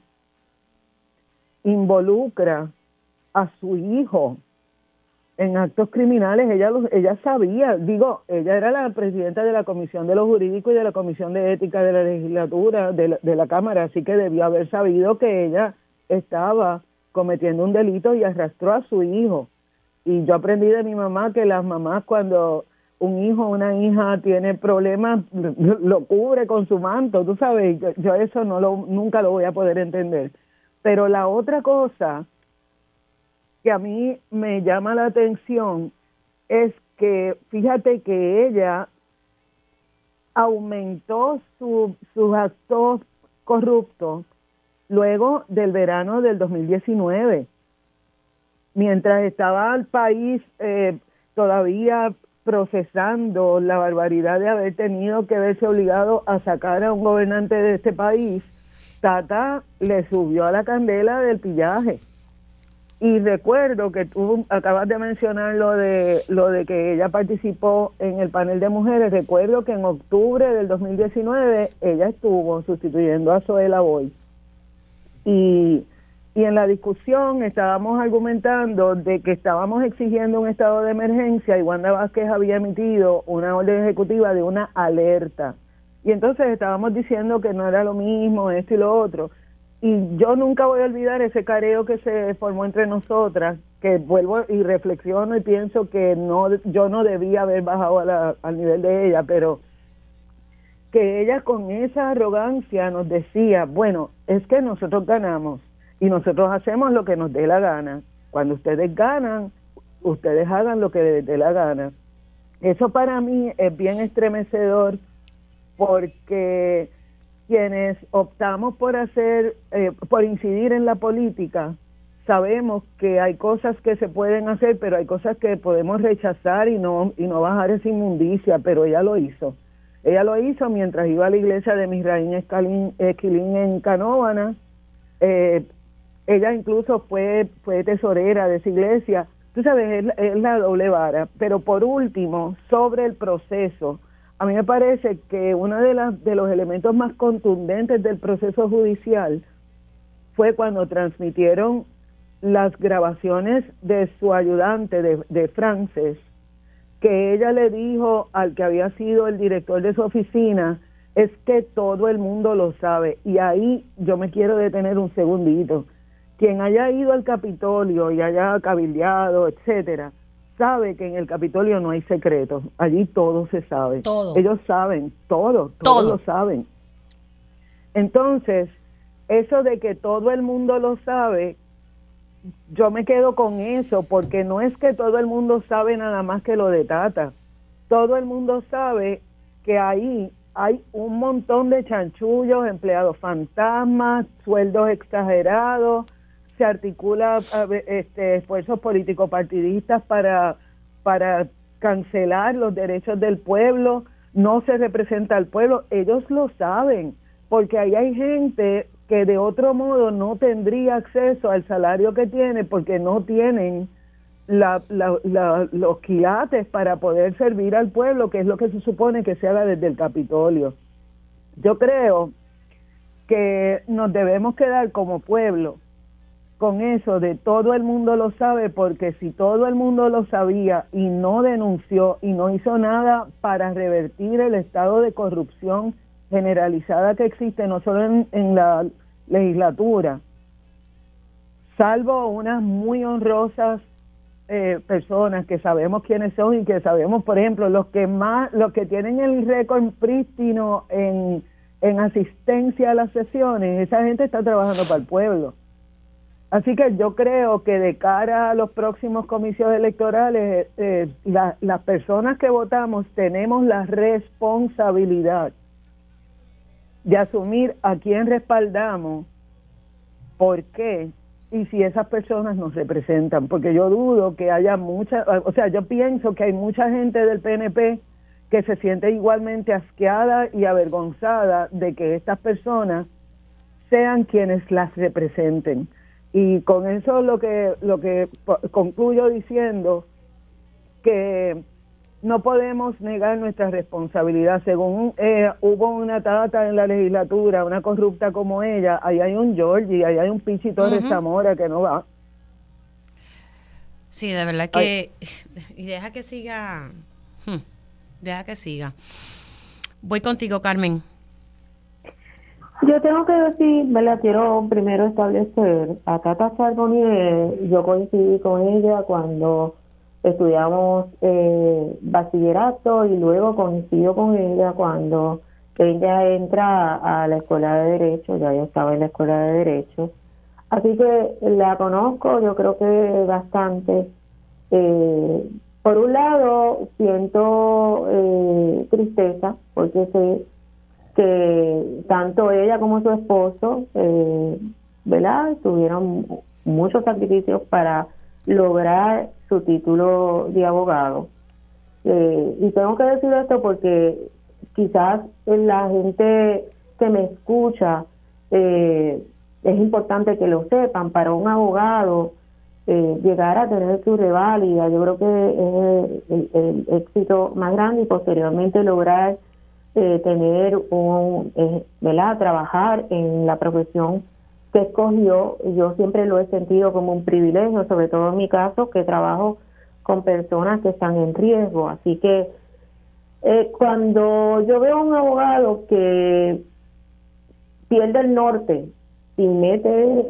involucra a su hijo en actos criminales. Ella, los, ella sabía, digo, ella era la presidenta de la Comisión de los Jurídicos y de la Comisión de Ética de la legislatura, de la, de la Cámara, así que debió haber sabido que ella estaba cometiendo un delito y arrastró a su hijo y yo aprendí de mi mamá que las mamás cuando un hijo o una hija tiene problemas *laughs* lo cubre con su manto, tú sabes, yo, yo eso no lo nunca lo voy a poder entender. Pero la otra cosa que a mí me llama la atención es que fíjate que ella aumentó su, sus actos corruptos luego del verano del 2019 mientras estaba el país eh, todavía procesando la barbaridad de haber tenido que verse obligado a sacar a un gobernante de este país, Tata le subió a la candela del pillaje. Y recuerdo que tú acabas de mencionar lo de lo de que ella participó en el panel de mujeres. Recuerdo que en octubre del 2019 ella estuvo sustituyendo a Zoela Boy. Y y en la discusión estábamos argumentando de que estábamos exigiendo un estado de emergencia y Wanda Vázquez había emitido una orden ejecutiva de una alerta. Y entonces estábamos diciendo que no era lo mismo, esto y lo otro. Y yo nunca voy a olvidar ese careo que se formó entre nosotras, que vuelvo y reflexiono y pienso que no yo no debía haber bajado al nivel de ella, pero que ella con esa arrogancia nos decía, bueno, es que nosotros ganamos y nosotros hacemos lo que nos dé la gana. Cuando ustedes ganan, ustedes hagan lo que les dé la gana. Eso para mí es bien estremecedor porque quienes optamos por hacer, eh, por incidir en la política, sabemos que hay cosas que se pueden hacer, pero hay cosas que podemos rechazar y no y no bajar esa inmundicia, pero ella lo hizo. Ella lo hizo mientras iba a la iglesia de Misraín Esquilín en Canóvana, eh, ella incluso fue, fue tesorera de esa iglesia. Tú sabes, es, es la doble vara. Pero por último, sobre el proceso, a mí me parece que uno de, las, de los elementos más contundentes del proceso judicial fue cuando transmitieron las grabaciones de su ayudante, de, de Frances, que ella le dijo al que había sido el director de su oficina, es que todo el mundo lo sabe. Y ahí yo me quiero detener un segundito. Quien haya ido al Capitolio y haya cabildeado, etcétera, sabe que en el Capitolio no hay secretos. Allí todo se sabe. Todo. Ellos saben, todo, todos Todo. lo saben. Entonces, eso de que todo el mundo lo sabe, yo me quedo con eso, porque no es que todo el mundo sabe nada más que lo de Tata. Todo el mundo sabe que ahí hay un montón de chanchullos, empleados fantasmas, sueldos exagerados, se articula este, esfuerzos políticos partidistas para, para cancelar los derechos del pueblo, no se representa al pueblo, ellos lo saben, porque ahí hay gente que de otro modo no tendría acceso al salario que tiene porque no tienen la- los quilates para poder servir al pueblo, que es lo que se supone que se haga desde el Capitolio. Yo creo que nos debemos quedar como pueblo con eso de todo el mundo lo sabe, porque si todo el mundo lo sabía y no denunció y no hizo nada para revertir el estado de corrupción generalizada que existe, no solo en, en la legislatura, salvo unas muy honrosas eh, personas que sabemos quiénes son y que sabemos, por ejemplo, los que más, los que tienen el récord prístino en, en asistencia a las sesiones, esa gente está trabajando para el pueblo. Así que yo creo que de cara a los próximos comicios electorales, eh, la- las personas que votamos tenemos la responsabilidad de asumir a quién respaldamos, por qué y si esas personas nos representan, porque yo dudo que haya mucha, o sea, yo pienso que hay mucha gente del PNP que se siente igualmente asqueada y avergonzada de que estas personas sean quienes las representen. Y con eso lo que lo que concluyo diciendo que no podemos negar nuestra responsabilidad. Según eh, hubo una tata en la legislatura, una corrupta como ella, ahí hay un Georgie, ahí hay un Pichi Torres. Zamora que no va. Sí, de verdad que... Y deja que siga... hmm, Deja que siga. Voy contigo, Carmen. Yo tengo que decir, ¿verdad? Quiero primero establecer, a Tata Charbonnier, yo coincidí con ella cuando estudiamos eh, bachillerato y luego coincido con ella cuando ella entra a la escuela de Derecho, ya yo estaba en la escuela de Derecho. Así que la conozco, yo creo que bastante. Eh, por un lado, siento eh, tristeza porque sé que tanto ella como su esposo, eh, ¿verdad? Tuvieron muchos sacrificios para lograr su título de abogado. Eh, y tengo que decir esto porque quizás la gente que me escucha eh, es importante que lo sepan. Para un abogado eh, llegar a tener su reválida, yo creo que es el, el éxito más grande y posteriormente lograr eh, tener un, eh, ¿verdad? Trabajar en la profesión que escogió, yo siempre lo he sentido como un privilegio, sobre todo en mi caso, que trabajo con personas que están en riesgo. Así que eh, cuando yo veo a un abogado que pierde el norte y mete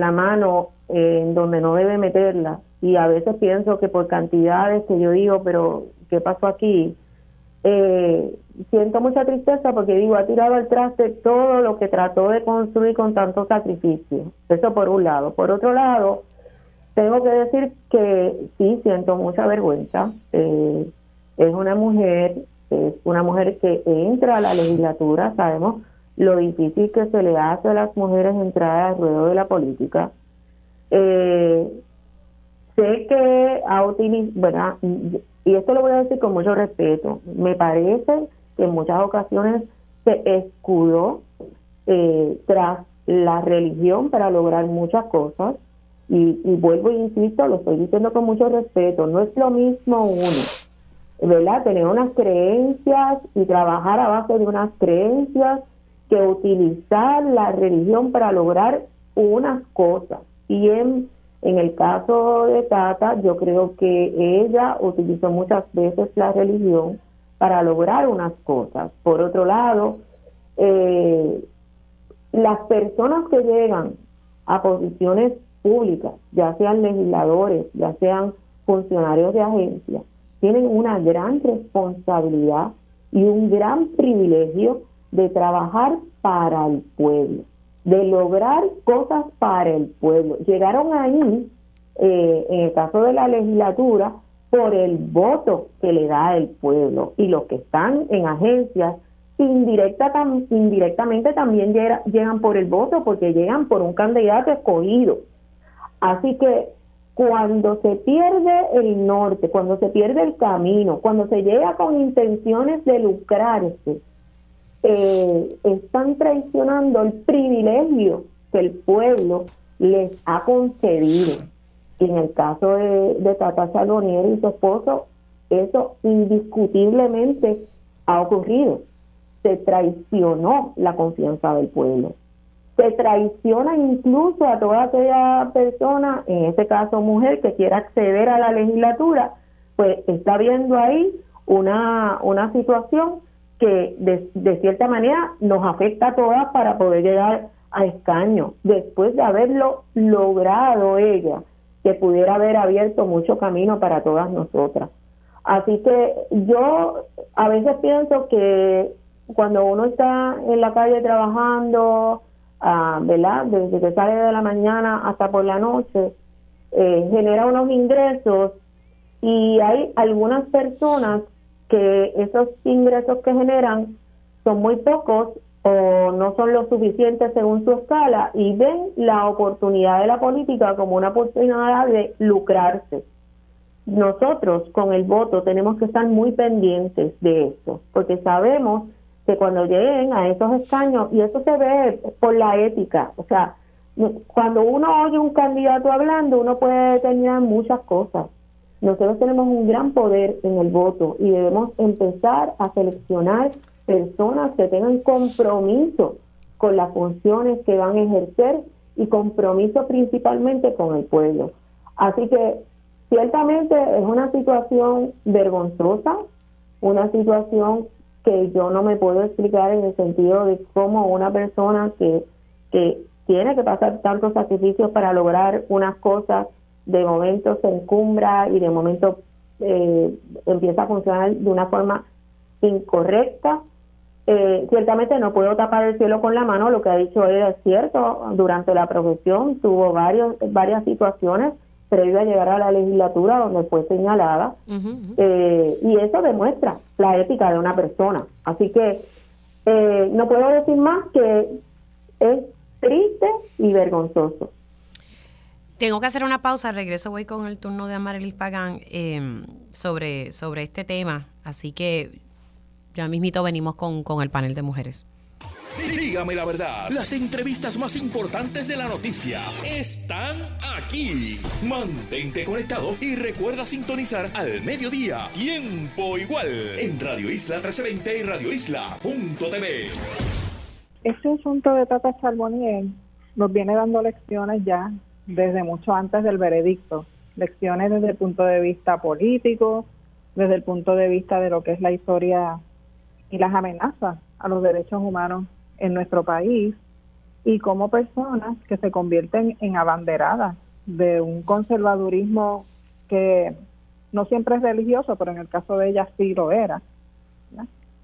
la mano en donde no debe meterla, y a veces pienso que por cantidades que yo digo, pero ¿qué pasó aquí? Eh, siento mucha tristeza porque digo, ha tirado al traste todo lo que trató de construir con tanto sacrificio. Eso por un lado. Por otro lado, tengo que decir que sí, siento mucha vergüenza. Eh, es una mujer, es una mujer que entra a la legislatura, sabemos lo difícil que se le hace a las mujeres entrar al ruedo de la política. Eh, sé que ha utilizado, y esto lo voy a decir con mucho respeto, me parece que en muchas ocasiones se escudó eh, tras la religión para lograr muchas cosas, y, y vuelvo e insisto, lo estoy diciendo con mucho respeto, no es lo mismo uno ¿verdad? Tener unas creencias y trabajar a base de unas creencias que utilizar la religión para lograr unas cosas. Y en, el caso de Tata, yo creo que ella utilizó muchas veces la religión para lograr unas cosas. Por otro lado, eh, las personas que llegan a posiciones públicas, ya sean legisladores, ya sean funcionarios de agencias, tienen una gran responsabilidad y un gran privilegio de trabajar para el pueblo, de lograr cosas para el pueblo. Llegaron ahí, eh, en el caso de la legislatura, por el voto que le da el pueblo y los que están en agencias indirecta, indirectamente también llegan por el voto porque llegan por un candidato escogido. Así que cuando se pierde el norte, cuando se pierde el camino, cuando se llega con intenciones de lucrarse, eh, están traicionando el privilegio que el pueblo les ha concedido. Y en el caso de, de Tata Salonier y su esposo, eso indiscutiblemente ha ocurrido. Se traicionó la confianza del pueblo se traiciona incluso a toda aquella persona, en este caso mujer, que quiera acceder a la legislatura, pues está viendo ahí una, una situación que de, cierta manera nos afecta a todas para poder llegar a escaño, después de haberlo logrado ella, que pudiera haber abierto mucho camino para todas nosotras. Así que yo a veces pienso que cuando uno está en la calle trabajando, Ah, ¿verdad? Desde que sale de la mañana hasta por la noche, eh, genera unos ingresos y hay algunas personas que esos ingresos que generan son muy pocos o no son lo suficientes según su escala y ven la oportunidad de la política como una oportunidad de lucrarse. Nosotros con el voto tenemos que estar muy pendientes de esto, porque sabemos que cuando lleguen a esos escaños, y eso se ve por la ética, o sea, cuando uno oye un candidato hablando, uno puede determinar muchas cosas. Nosotros tenemos un gran poder en el voto y debemos empezar a seleccionar personas que tengan compromiso con las funciones que van a ejercer y compromiso principalmente con el pueblo. Así que ciertamente es una situación vergonzosa, una situación que yo no me puedo explicar en el sentido de cómo una persona que, que tiene que pasar tantos sacrificios para lograr unas cosas, de momento se encumbra y de momento eh, empieza a funcionar de una forma incorrecta. Eh, ciertamente no puedo tapar el cielo con la mano, lo que ha dicho él es cierto, durante la profesión tuvo varios, varias situaciones previo a llegar a la legislatura donde fue señalada eh, y eso demuestra la ética de una persona. Así que eh, no puedo decir más que es triste y vergonzoso. Tengo que hacer una pausa, regreso voy con el turno de Amarilis Pagán em, sobre, sobre este tema, así que ya mismito venimos con, con el panel de mujeres. Dígame la verdad, las entrevistas más importantes de la noticia están aquí. Mantente conectado y recuerda sintonizar al mediodía, tiempo igual, en Radio Isla 1320 y Radio Isla.tv. Este asunto de Tata Charbonnier nos viene dando lecciones ya desde mucho antes del veredicto. Lecciones desde el punto de vista político, desde el punto de vista de lo que es la historia y las amenazas a los derechos humanos en nuestro país y como personas que se convierten en abanderadas de un conservadurismo que no siempre es religioso, pero en el caso de ella sí lo era.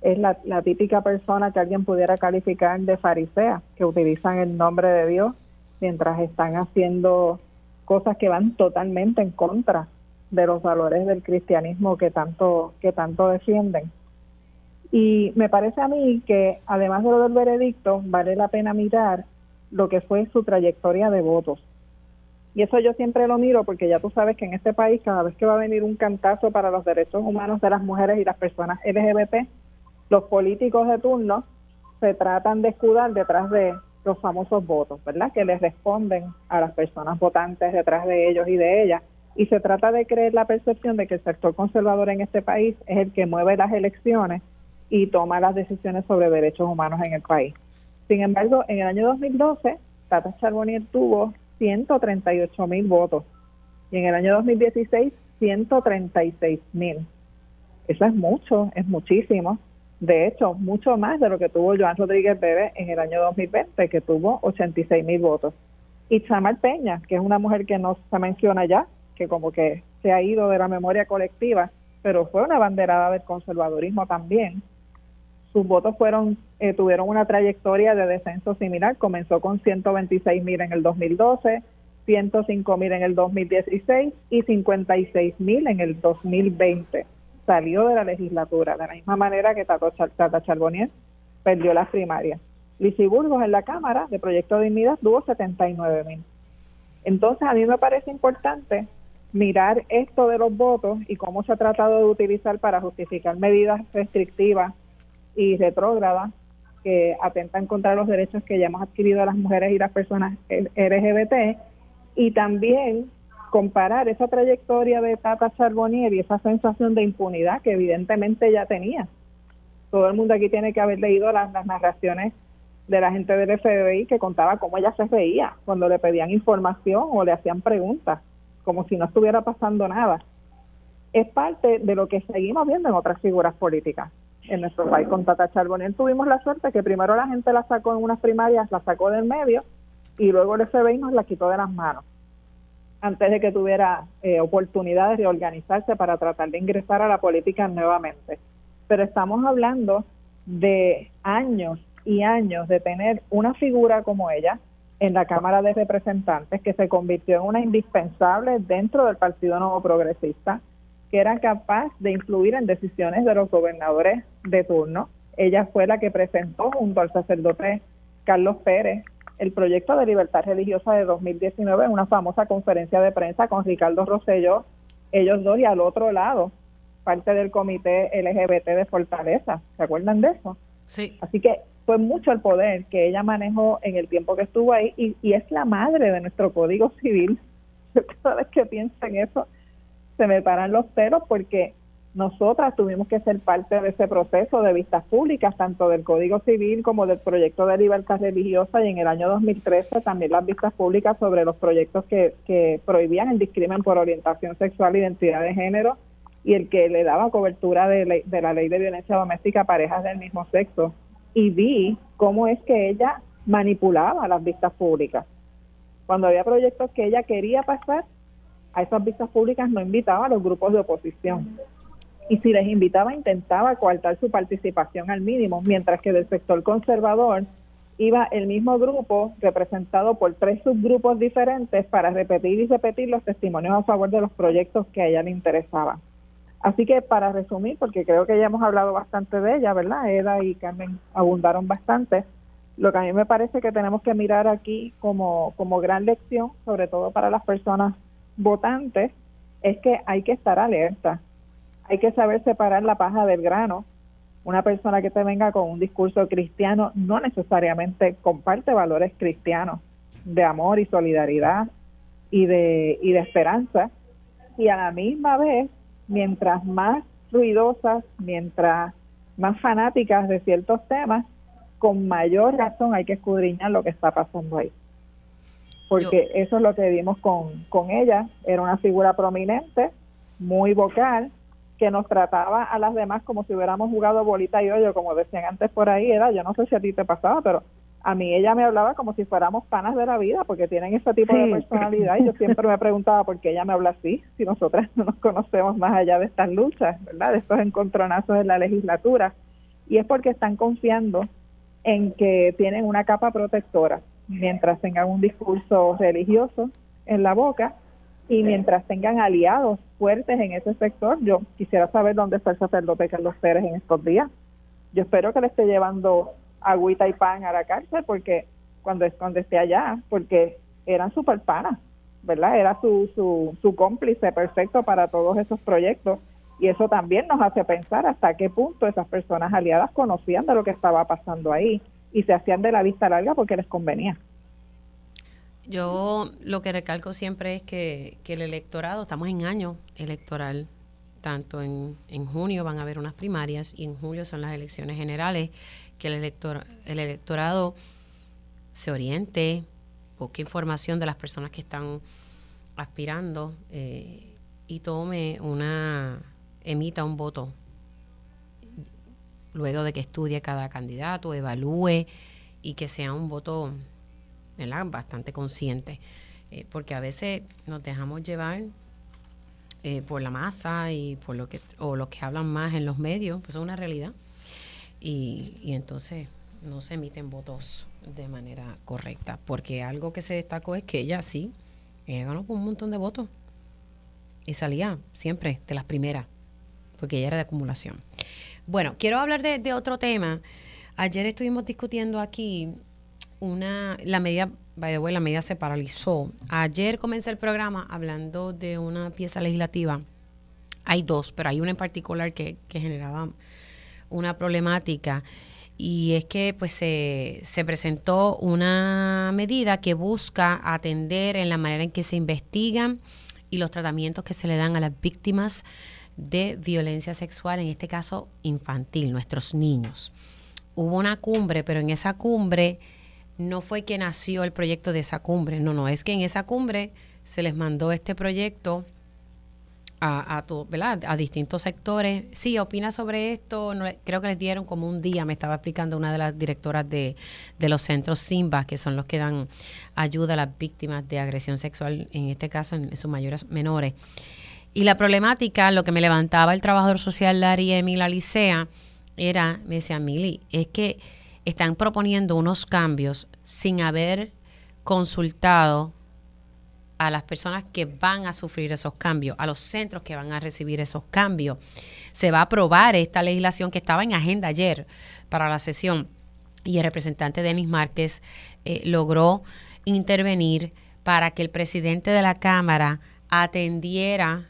Es la, la típica persona que alguien pudiera calificar de farisea, que utilizan el nombre de Dios mientras están haciendo cosas que van totalmente en contra de los valores del cristianismo que tanto que tanto defienden. Y me parece a mí que además de lo del veredicto, vale la pena mirar lo que fue su trayectoria de votos. Y eso yo siempre lo miro porque ya tú sabes que en este país cada vez que va a venir un cantazo para los derechos humanos de las mujeres y las personas LGBT, los políticos de turno se tratan de escudar detrás de los famosos votos, ¿verdad? Que les responden a las personas votantes detrás de ellos y de ellas Y se trata de creer la percepción de que el sector conservador en este país es el que mueve las elecciones y toma las decisiones sobre derechos humanos en el país. Sin embargo, en el año 2012, Tata Charbonnier tuvo 138 mil votos y en el año 2016 136 mil. Eso es mucho, es muchísimo. De hecho, mucho más de lo que tuvo Joan Rodríguez Bebe en el año 2020, que tuvo 86 mil votos. Y Chamar Peña, que es una mujer que no se menciona ya, que como que se ha ido de la memoria colectiva, pero fue una banderada del conservadurismo también. Sus votos fueron eh, tuvieron una trayectoria de descenso similar. Comenzó con 126 mil en el 2012, 105 mil en el 2016 y 56 mil en el 2020. Salió de la legislatura, de la misma manera que Tata, Charbonnier perdió las primarias. Lizy Burgos en la Cámara de Proyecto de Dignidad tuvo 79 mil. Entonces, a mí me parece importante mirar esto de los votos y cómo se ha tratado de utilizar para justificar medidas restrictivas y retrógradas que atentan contra los derechos que ya hemos adquirido las mujeres y las personas LGBT y también comparar esa trayectoria de Tata Charbonnier y esa sensación de impunidad que evidentemente ya tenía. Todo el mundo aquí tiene que haber leído las, narraciones de la gente del FBI que contaba cómo ella se veía cuando le pedían información o le hacían preguntas como si no estuviera pasando nada. Es parte de lo que seguimos viendo en otras figuras políticas en nuestro país. Con Tata Charbonnier tuvimos la suerte que primero la gente la sacó en unas primarias, la sacó del medio y luego el FBI nos la quitó de las manos antes de que tuviera eh, oportunidad de reorganizarse para tratar de ingresar a la política nuevamente. Pero estamos hablando de años y años de tener una figura como ella, en la Cámara de Representantes, que se convirtió en una indispensable dentro del Partido Nuevo Progresista, que era capaz de influir en decisiones de los gobernadores de turno. Ella fue la que presentó junto al sacerdote Carlos Pérez el proyecto de libertad religiosa de 2019 en una famosa conferencia de prensa con Ricardo Rosselló, ellos dos y al otro lado, parte del comité LGBT de Fortaleza. ¿Se acuerdan de eso? Sí. Así que fue mucho el poder que ella manejó en el tiempo que estuvo ahí y, es la madre de nuestro código civil. *laughs* Cada vez que pienso en eso, se me paran los pelos porque nosotras tuvimos que ser parte de ese proceso de vistas públicas, tanto del Código Civil como del proyecto de libertad religiosa y en el año 2013 también las vistas públicas sobre los proyectos que, que prohibían el discrimen por orientación sexual, identidad de género y el que le daba cobertura de, de la ley de violencia doméstica a parejas del mismo sexo y vi cómo es que ella manipulaba las vistas públicas. Cuando había proyectos que ella quería pasar, a esas vistas públicas no invitaba a los grupos de oposición. Y si les invitaba, intentaba coartar su participación al mínimo, mientras que del sector conservador iba el mismo grupo representado por tres subgrupos diferentes para repetir y repetir los testimonios a favor de los proyectos que a ella le interesaban. Así que para resumir, porque creo que ya hemos hablado bastante de ella, ¿verdad? Eda y Carmen abundaron bastante. Lo que a mí me parece que tenemos que mirar aquí como, como gran lección, sobre todo para las personas votantes, es que hay que estar alerta. Hay que saber separar la paja del grano. Una persona que te venga con un discurso cristiano no necesariamente comparte valores cristianos de amor y solidaridad y de, y de esperanza. Y a la misma vez mientras más ruidosas, mientras más fanáticas de ciertos temas, con mayor razón hay que escudriñar lo que está pasando ahí. Porque eso es lo que vimos con, con ella. Era una figura prominente, muy vocal, que nos trataba a las demás como si hubiéramos jugado bolita y hoyo, como decían antes por ahí. Era, yo no sé si a ti te pasaba, pero a mí ella me hablaba como si fuéramos panas de la vida, porque tienen ese tipo de personalidad y yo siempre me preguntaba por qué ella me habla así, si nosotras no nos conocemos más allá de estas luchas, ¿verdad? De estos encontronazos en la legislatura. Y es porque están confiando en que tienen una capa protectora mientras tengan un discurso religioso en la boca y mientras tengan aliados fuertes en ese sector. Yo quisiera saber dónde está el sacerdote Carlos Pérez en estos días. Yo espero que le esté llevando agüita y pan a la cárcel porque cuando, cuando esté allá, porque eran super panas, ¿verdad? Era su, su, su cómplice perfecto para todos esos proyectos y eso también nos hace pensar hasta qué punto esas personas aliadas conocían de lo que estaba pasando ahí y se hacían de la vista larga porque les convenía. Yo lo que recalco siempre es que, el electorado, estamos en año electoral, tanto en, en, junio van a haber unas primarias y en julio son las elecciones generales, que el, elector, el electorado se oriente, busque información de las personas que están aspirando eh, y tome una, emita un voto luego de que estudie cada candidato, evalúe y que sea un voto bastante consciente. Eh, porque a veces nos dejamos llevar eh, por la masa y por lo que o los que hablan más en los medios, pues es una realidad. Y, entonces no se emiten votos de manera correcta, porque algo que se destacó es que ella sí, ella ganó con un montón de votos y salía siempre de las primeras, porque ella era de acumulación. Bueno, quiero hablar de, otro tema. Ayer estuvimos discutiendo aquí una, la medida, by the way, la medida se paralizó. Ayer comencé el programa hablando de una pieza legislativa. Hay dos, pero hay una en particular que, que generaba una problemática y es que pues se, se, presentó una medida que busca atender en la manera en que se investigan y los tratamientos que se le dan a las víctimas de violencia sexual, en este caso infantil, nuestros niños. Hubo una cumbre, pero en esa cumbre no fue que nació el proyecto de esa cumbre, no, no, es que en esa cumbre se les mandó este proyecto a, a, a distintos sectores. Sí, opina sobre esto. creo que les dieron como un día, me estaba explicando una de las directoras de, de los centros SIMBA, que son los que dan ayuda a las víctimas de agresión sexual, en este caso en, sus mayores menores. Y la problemática, lo que me levantaba el trabajador social Larry Emil Alicea, era, me decía, Mili, es que están proponiendo unos cambios sin haber consultado a las personas que van a sufrir esos cambios, a los centros que van a recibir esos cambios. Se va a aprobar esta legislación que estaba en agenda ayer para la sesión y el representante Denis Márquez eh, logró intervenir para que el presidente de la Cámara atendiera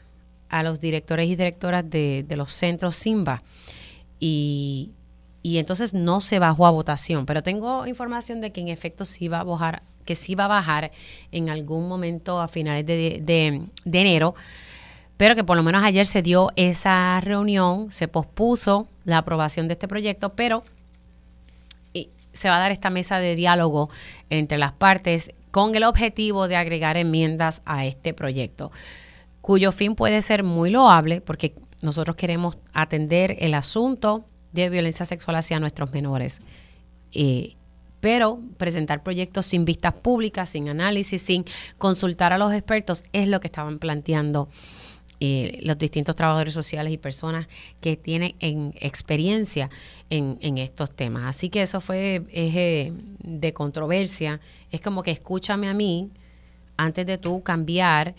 a los directores y directoras de, los centros SIMBA. Y, y, entonces no se bajó a votación, pero tengo información de que en efecto sí va a bajar, que sí va a bajar en algún momento a finales de, de, enero, pero que por lo menos ayer se dio esa reunión, se pospuso la aprobación de este proyecto, pero se va a dar esta mesa de diálogo entre las partes con el objetivo de agregar enmiendas a este proyecto, cuyo fin puede ser muy loable porque nosotros queremos atender el asunto de violencia sexual hacia nuestros menores. Eh, pero presentar proyectos sin vistas públicas, sin análisis, sin consultar a los expertos, es lo que estaban planteando eh, los distintos trabajadores sociales y personas que tienen en experiencia en, estos temas. Así que eso fue eje de controversia. Es como que escúchame a mí antes de tú cambiar.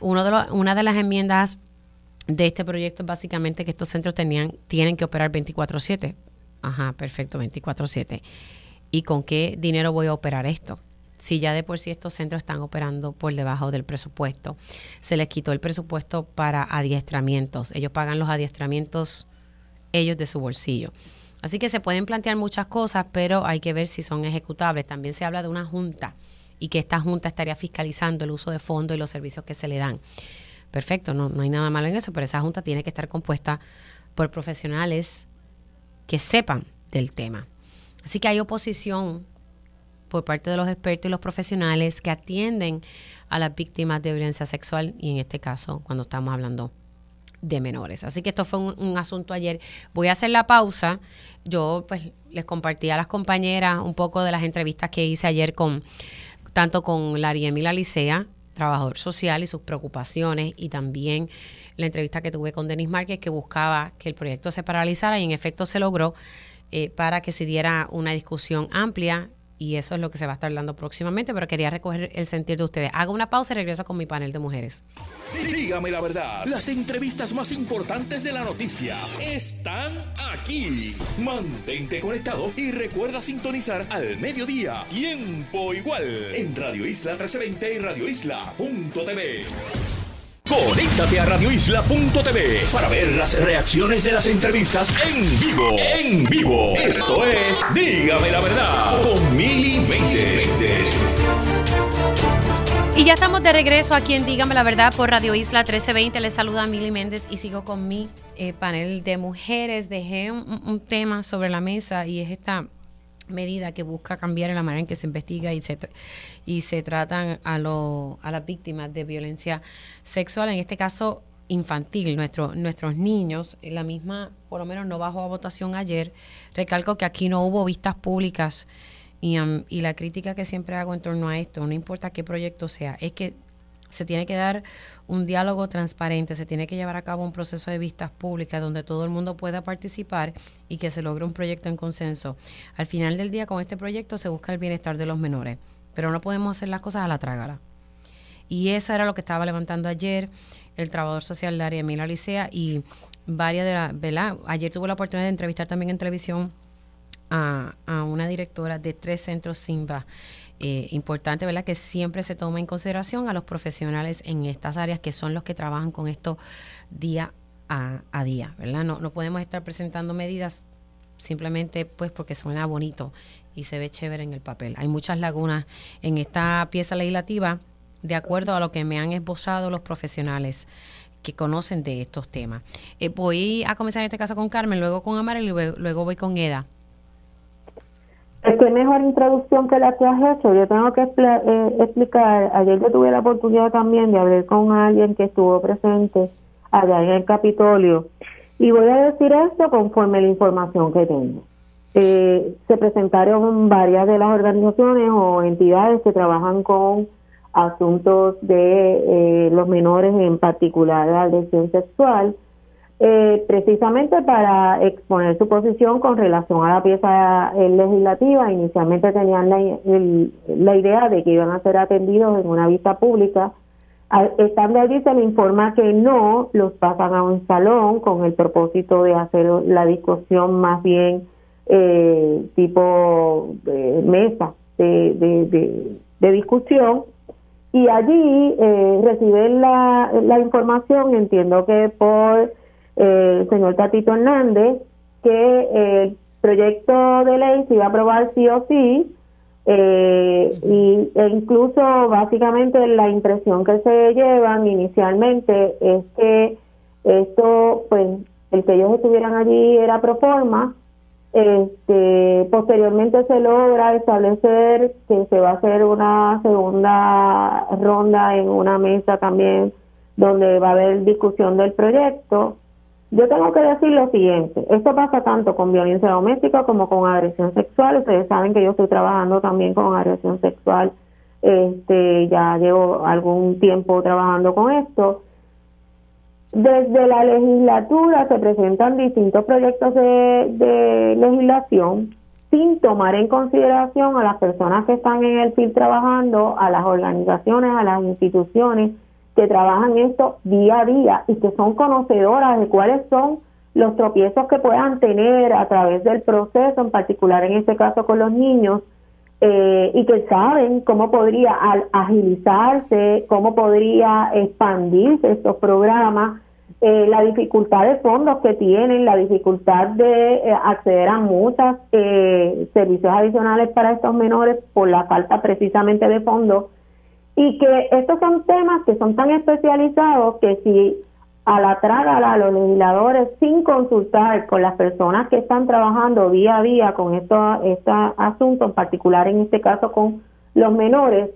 uno de una de las enmiendas de este proyecto es básicamente que estos centros tenían, tienen que operar 24/7. Ajá, perfecto, 24/7 y con qué dinero voy a operar esto. Si ya de por sí estos centros están operando por debajo del presupuesto, se les quitó el presupuesto para adiestramientos. Ellos pagan los adiestramientos ellos de su bolsillo. Así que se pueden plantear muchas cosas, pero hay que ver si son ejecutables. También se habla de una junta y que esta junta estaría fiscalizando el uso de fondos y los servicios que se le dan. Perfecto, no, no hay nada malo en eso, pero esa junta tiene que estar compuesta por profesionales que sepan del tema. Así que hay oposición por parte de los expertos y los profesionales que atienden a las víctimas de violencia sexual y en este caso cuando estamos hablando de menores. Así que esto fue un, asunto ayer. Voy a hacer la pausa. Yo pues les compartí a las compañeras un poco de las entrevistas que hice ayer con tanto con Larry Emila Licea, trabajador social y sus preocupaciones y también la entrevista que tuve con Denis Márquez que buscaba que el proyecto se paralizara y en efecto se logró eh, para que se diera una discusión amplia y eso es lo que se va a estar dando próximamente, pero quería recoger el sentir de ustedes. Hago una pausa y regreso con mi panel de mujeres. Dígame la verdad, las entrevistas más importantes de la noticia están aquí. Mantente conectado y recuerda sintonizar al mediodía, tiempo igual, en Radio Isla 1320 y Radio Isla.tv. Conéctate a radioisla.tv para ver las reacciones de las entrevistas en vivo. En vivo. Esto es Dígame la verdad con Mili Y ya estamos de regreso aquí en Dígame la Verdad por Radio Isla 1320. Les saluda Mili Méndez y sigo con mi eh, panel de mujeres. Dejé un tema sobre la mesa y es esta medida que busca cambiar en la manera en que se investiga y se, y se tratan a, lo, a las víctimas de violencia sexual, en este caso infantil, nuestro, nuestros niños. La misma, por lo menos no bajó a votación ayer. Recalco que aquí no hubo vistas públicas y, um, y la crítica que siempre hago en torno a esto, no importa qué proyecto sea, es que se tiene que dar un diálogo transparente, se tiene que llevar a cabo un proceso de vistas públicas donde todo el mundo pueda participar y que se logre un proyecto en consenso. Al final del día, con este proyecto se busca el bienestar de los menores, pero no podemos hacer las cosas a la trágala. Y eso era lo que estaba levantando ayer el trabajador social de área Emilio Alicea y varias de las, ¿verdad? Ayer tuve la oportunidad de entrevistar también en televisión a, a una directora de tres centros SIMBA eh, importante, ¿verdad? Que siempre se toma en consideración a los profesionales en estas áreas que son los que trabajan con esto día a, día, ¿verdad? No, no podemos estar presentando medidas simplemente pues porque suena bonito y se ve chévere en el papel. Hay muchas lagunas en esta pieza legislativa de acuerdo a lo que me han esbozado los profesionales que conocen de estos temas. Eh, voy a comenzar en este caso con Carmen, luego con Amara y luego voy con Eda. Que mejor introducción que la que has hecho. Yo tengo que eh, explicar, ayer yo tuve la oportunidad también de hablar con alguien que estuvo presente allá en el Capitolio y voy a decir esto conforme la información que tengo. Eh, se presentaron varias de las organizaciones o entidades que trabajan con asuntos de eh, los menores, en particular la adicción sexual, eh, precisamente para exponer su posición con relación a la pieza eh, legislativa. Inicialmente tenían la, idea de que iban a ser atendidos en una vista pública. estando allí se le informa que no, los pasan a un salón con el propósito de hacer la discusión más bien eh, tipo mesa de, de, discusión y allí reciben la, la información, entiendo que por el señor Tatito Hernández que el proyecto de ley se iba a aprobar sí o sí eh, y, e incluso básicamente la impresión que se llevan inicialmente es que esto pues el que ellos estuvieran allí era pro forma este posteriormente se logra establecer que se va a hacer una segunda ronda en una mesa también donde va a haber discusión del proyecto yo tengo que decir lo siguiente, esto pasa tanto con violencia doméstica como con agresión sexual, ustedes saben que yo estoy trabajando también con agresión sexual, este, ya llevo algún tiempo trabajando con esto. Desde la legislatura se presentan distintos proyectos de, legislación sin tomar en consideración a las personas que están en el FIL trabajando, a las organizaciones, a las instituciones, que trabajan esto día a día y que son conocedoras de cuáles son los tropiezos que puedan tener a través del proceso, en particular en este caso con los niños, eh, y que saben cómo podría agilizarse, cómo podría expandirse estos programas, eh, la dificultad de fondos que tienen, la dificultad de eh, acceder a muchos servicios adicionales para estos menores por la falta precisamente de fondos y que estos son temas que son tan especializados que si a la traga a los legisladores sin consultar con las personas que están trabajando día a día con esto, este asunto, en particular en este caso con los menores,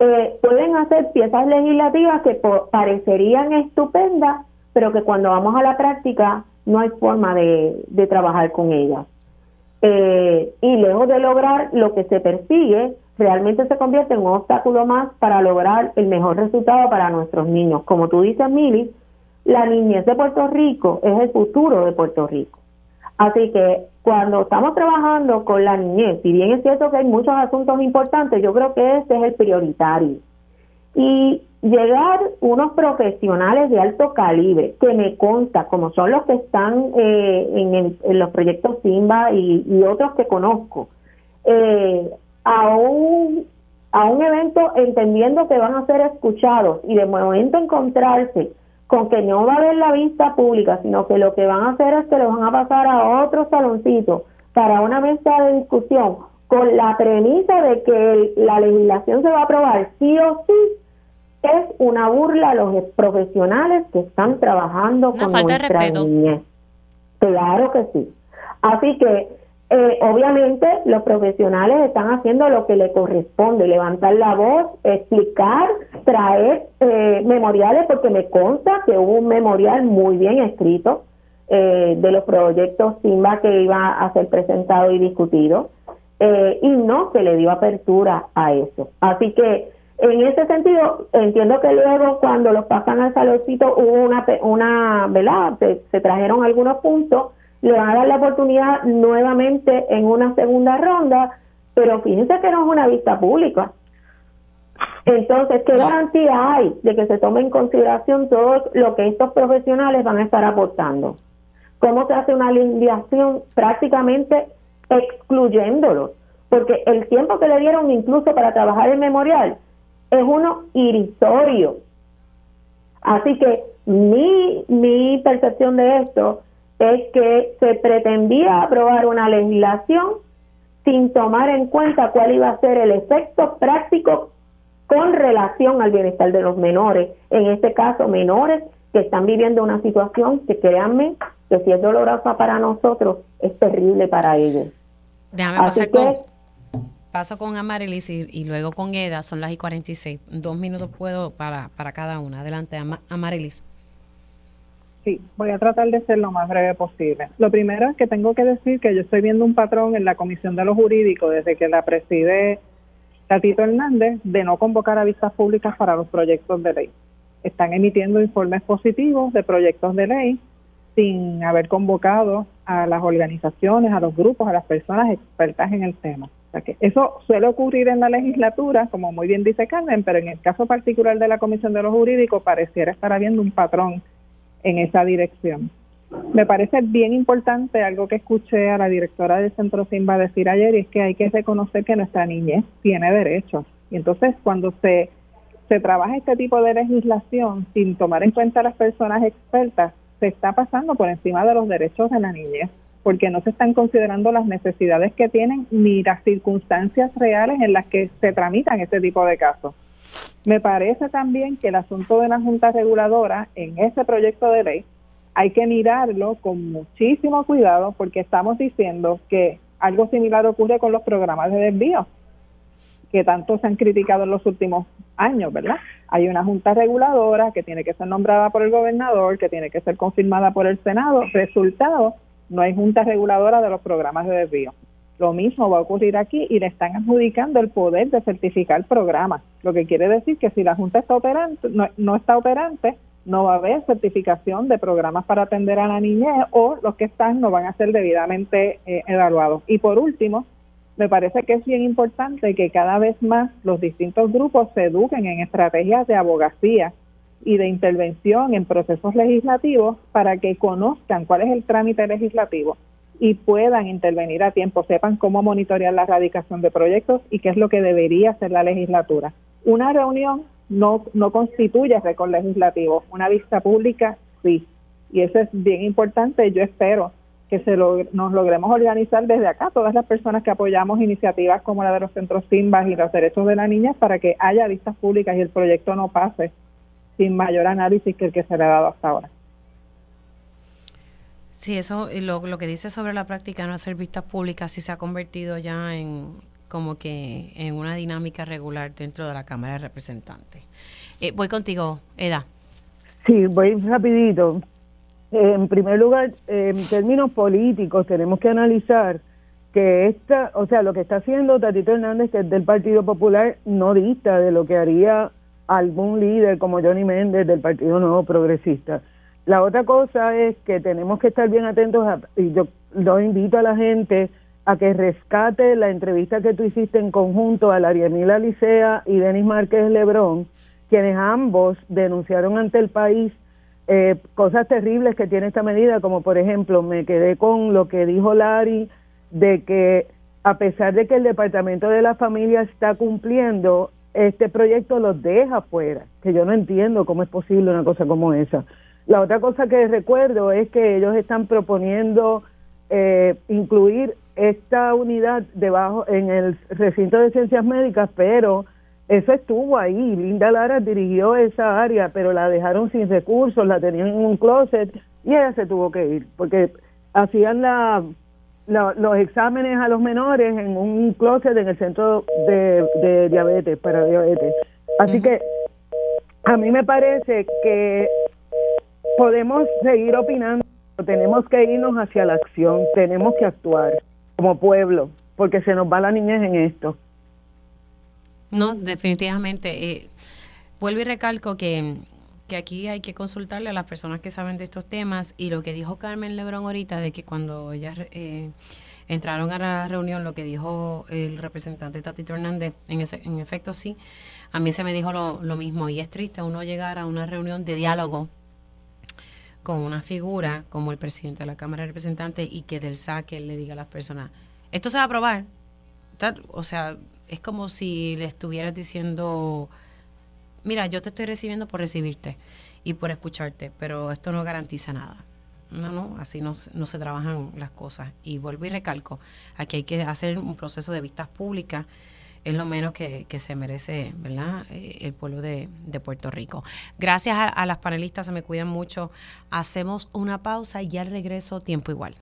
eh, pueden hacer piezas legislativas que parecerían estupendas, pero que cuando vamos a la práctica no hay forma de, de trabajar con ellas. Eh, y lejos de lograr lo que se persigue, realmente se convierte en un obstáculo más para lograr el mejor resultado para nuestros niños. Como tú dices, Mili, la niñez de Puerto Rico es el futuro de Puerto Rico. Así que cuando estamos trabajando con la niñez, si bien es cierto que hay muchos asuntos importantes, yo creo que este es el prioritario. Y llegar unos profesionales de alto calibre, que me consta, como son los que están eh, en, los proyectos Simba y, otros que conozco, eh, a un, a un evento entendiendo que van a ser escuchados y de momento encontrarse con que no va a haber la vista pública, sino que lo que van a hacer es que lo van a pasar a otro saloncito para una mesa de discusión con la premisa de que la legislación se va a aprobar sí o sí, es una burla a los profesionales que están trabajando con nuestra niñez. Claro que sí. Así que, eh, obviamente, los profesionales están haciendo lo que le corresponde, levantar la voz, explicar, traer eh, memoriales, porque me consta que hubo un memorial muy bien escrito eh, de los proyectos SIMBA que iba a ser presentado y discutido, y no se le dio apertura a eso. Así que, en ese sentido, entiendo que luego cuando los pasan al saloncito hubo una, una ¿verdad? Se, trajeron algunos puntos, le van a dar la oportunidad nuevamente en una segunda ronda, pero fíjense que no es una vista pública. Entonces, ¿qué garantía hay de que se tome en consideración todo lo que estos profesionales van a estar aportando? ¿Cómo se hace una limpiación prácticamente excluyéndolos? Porque el tiempo que le dieron incluso para trabajar el memorial es uno irrisorio. Así que mi, mi percepción de esto es que se pretendía aprobar una legislación sin tomar en cuenta cuál iba a ser el efecto práctico con relación al bienestar de los menores, en este caso menores que están viviendo una situación que créanme que si es dolorosa para nosotros, es terrible para ellos. Déjame Así que, paso con Amarilis y, luego con Eda, son las y 46. Dos minutos puedo para, para cada una. Adelante, Amarilis. Sí, voy a tratar de ser lo más breve posible. Lo primero es que tengo que decir que yo estoy viendo un patrón en la Comisión de los Jurídicos desde que la preside Tatito Hernández de no convocar a vistas públicas para los proyectos de ley. Están emitiendo informes positivos de proyectos de ley sin haber convocado a las organizaciones, a los grupos, a las personas expertas en el tema que eso suele ocurrir en la legislatura, como muy bien dice Carmen, pero en el caso particular de la Comisión de los Jurídicos pareciera estar habiendo un patrón en esa dirección. Me parece bien importante algo que escuché a la directora del Centro Simba decir ayer, y es que hay que reconocer que nuestra niñez tiene derechos. Y entonces cuando se, se trabaja este tipo de legislación sin tomar en cuenta a las personas expertas, se está pasando por encima de los derechos de la niñez porque no se están considerando las necesidades que tienen ni las circunstancias reales en las que se tramitan este tipo de casos. Me parece también que el asunto de la Junta Reguladora en este proyecto de ley hay que mirarlo con muchísimo cuidado porque estamos diciendo que algo similar ocurre con los programas de desvío que tanto se han criticado en los últimos años, ¿verdad? Hay una junta reguladora que tiene que ser nombrada por el gobernador, que tiene que ser confirmada por el Senado. Resultado, no hay junta reguladora de los programas de desvío. Lo mismo va a ocurrir aquí y le están adjudicando el poder de certificar programas, lo que quiere decir que si la Junta está operante, no, está operante, no va a haber certificación de programas para atender a la niñez o los que están no van a ser debidamente eh, evaluados. Y por último, me parece que es bien importante que cada vez más los distintos grupos se eduquen en estrategias de abogacía y de intervención en procesos legislativos para que conozcan cuál es el trámite legislativo y puedan intervenir a tiempo, sepan cómo monitorear la erradicación de proyectos y qué es lo que debería hacer la legislatura. Una reunión no, no constituye récord legislativo, una vista pública sí. Y eso es bien importante. Yo espero que se nos logremos organizar desde acá, todas las personas que apoyamos iniciativas como la de los centros SIMBAS y los derechos de la niña, para que haya vistas públicas y el proyecto no pase sin mayor análisis que el que se le ha dado hasta ahora. Sí, eso, lo, lo que dice sobre la práctica no hacer vistas públicas sí se ha convertido ya en como que en una dinámica regular dentro de la Cámara de Representantes. Eh, voy contigo, Eda. Sí, voy rapidito. en primer lugar, en términos políticos, tenemos que analizar que esta, o sea, lo que está haciendo Tatito Hernández, que es del Partido Popular, no dista de lo que haría algún líder como Johnny Méndez del Partido Nuevo Progresista. La otra cosa es que tenemos que estar bien atentos y yo lo invito a la gente a que rescate la entrevista que tú hiciste en conjunto a Ariemila Licea y Denis Márquez Lebrón, quienes ambos denunciaron ante el país eh, cosas terribles que tiene esta medida, como por ejemplo me quedé con lo que dijo Lari de que a pesar de que el Departamento de la Familia está cumpliendo, este proyecto los deja fuera, que yo no entiendo cómo es posible una cosa como esa. La otra cosa que recuerdo es que ellos están proponiendo eh, incluir esta unidad debajo en el recinto de ciencias médicas, pero eso estuvo ahí. Linda Lara dirigió esa área, pero la dejaron sin recursos, la tenían en un closet y ella se tuvo que ir porque hacían la, los exámenes a los menores en un closet en el centro de, diabetes, para diabetes. Así que a mí me parece que podemos seguir opinando, tenemos que irnos hacia la acción, tenemos que actuar como pueblo, porque se nos va la niñez en esto. No, definitivamente. Eh, vuelvo y recalco que, que aquí hay que consultarle a las personas que saben de estos temas y lo que dijo Carmen Lebrón ahorita de que cuando ellas eh, entraron a la reunión, lo que dijo el representante Tatito Hernández, en, ese, en efecto sí, a mí se me dijo lo, lo mismo y es triste uno llegar a una reunión de diálogo con una figura como el presidente de la Cámara de Representantes y que del saque le diga a las personas, esto se va a aprobar. O sea, es como si le estuvieras diciendo, mira, yo te estoy recibiendo por recibirte y por escucharte, pero esto no garantiza nada. No, no, así no, no se trabajan las cosas. Y vuelvo y recalco, aquí hay que hacer un proceso de vistas públicas es lo menos que, se merece, ¿verdad? Eh, el pueblo de, Puerto Rico. Gracias a, a, las panelistas, se me cuidan mucho. Hacemos una pausa y ya regreso, tiempo igual.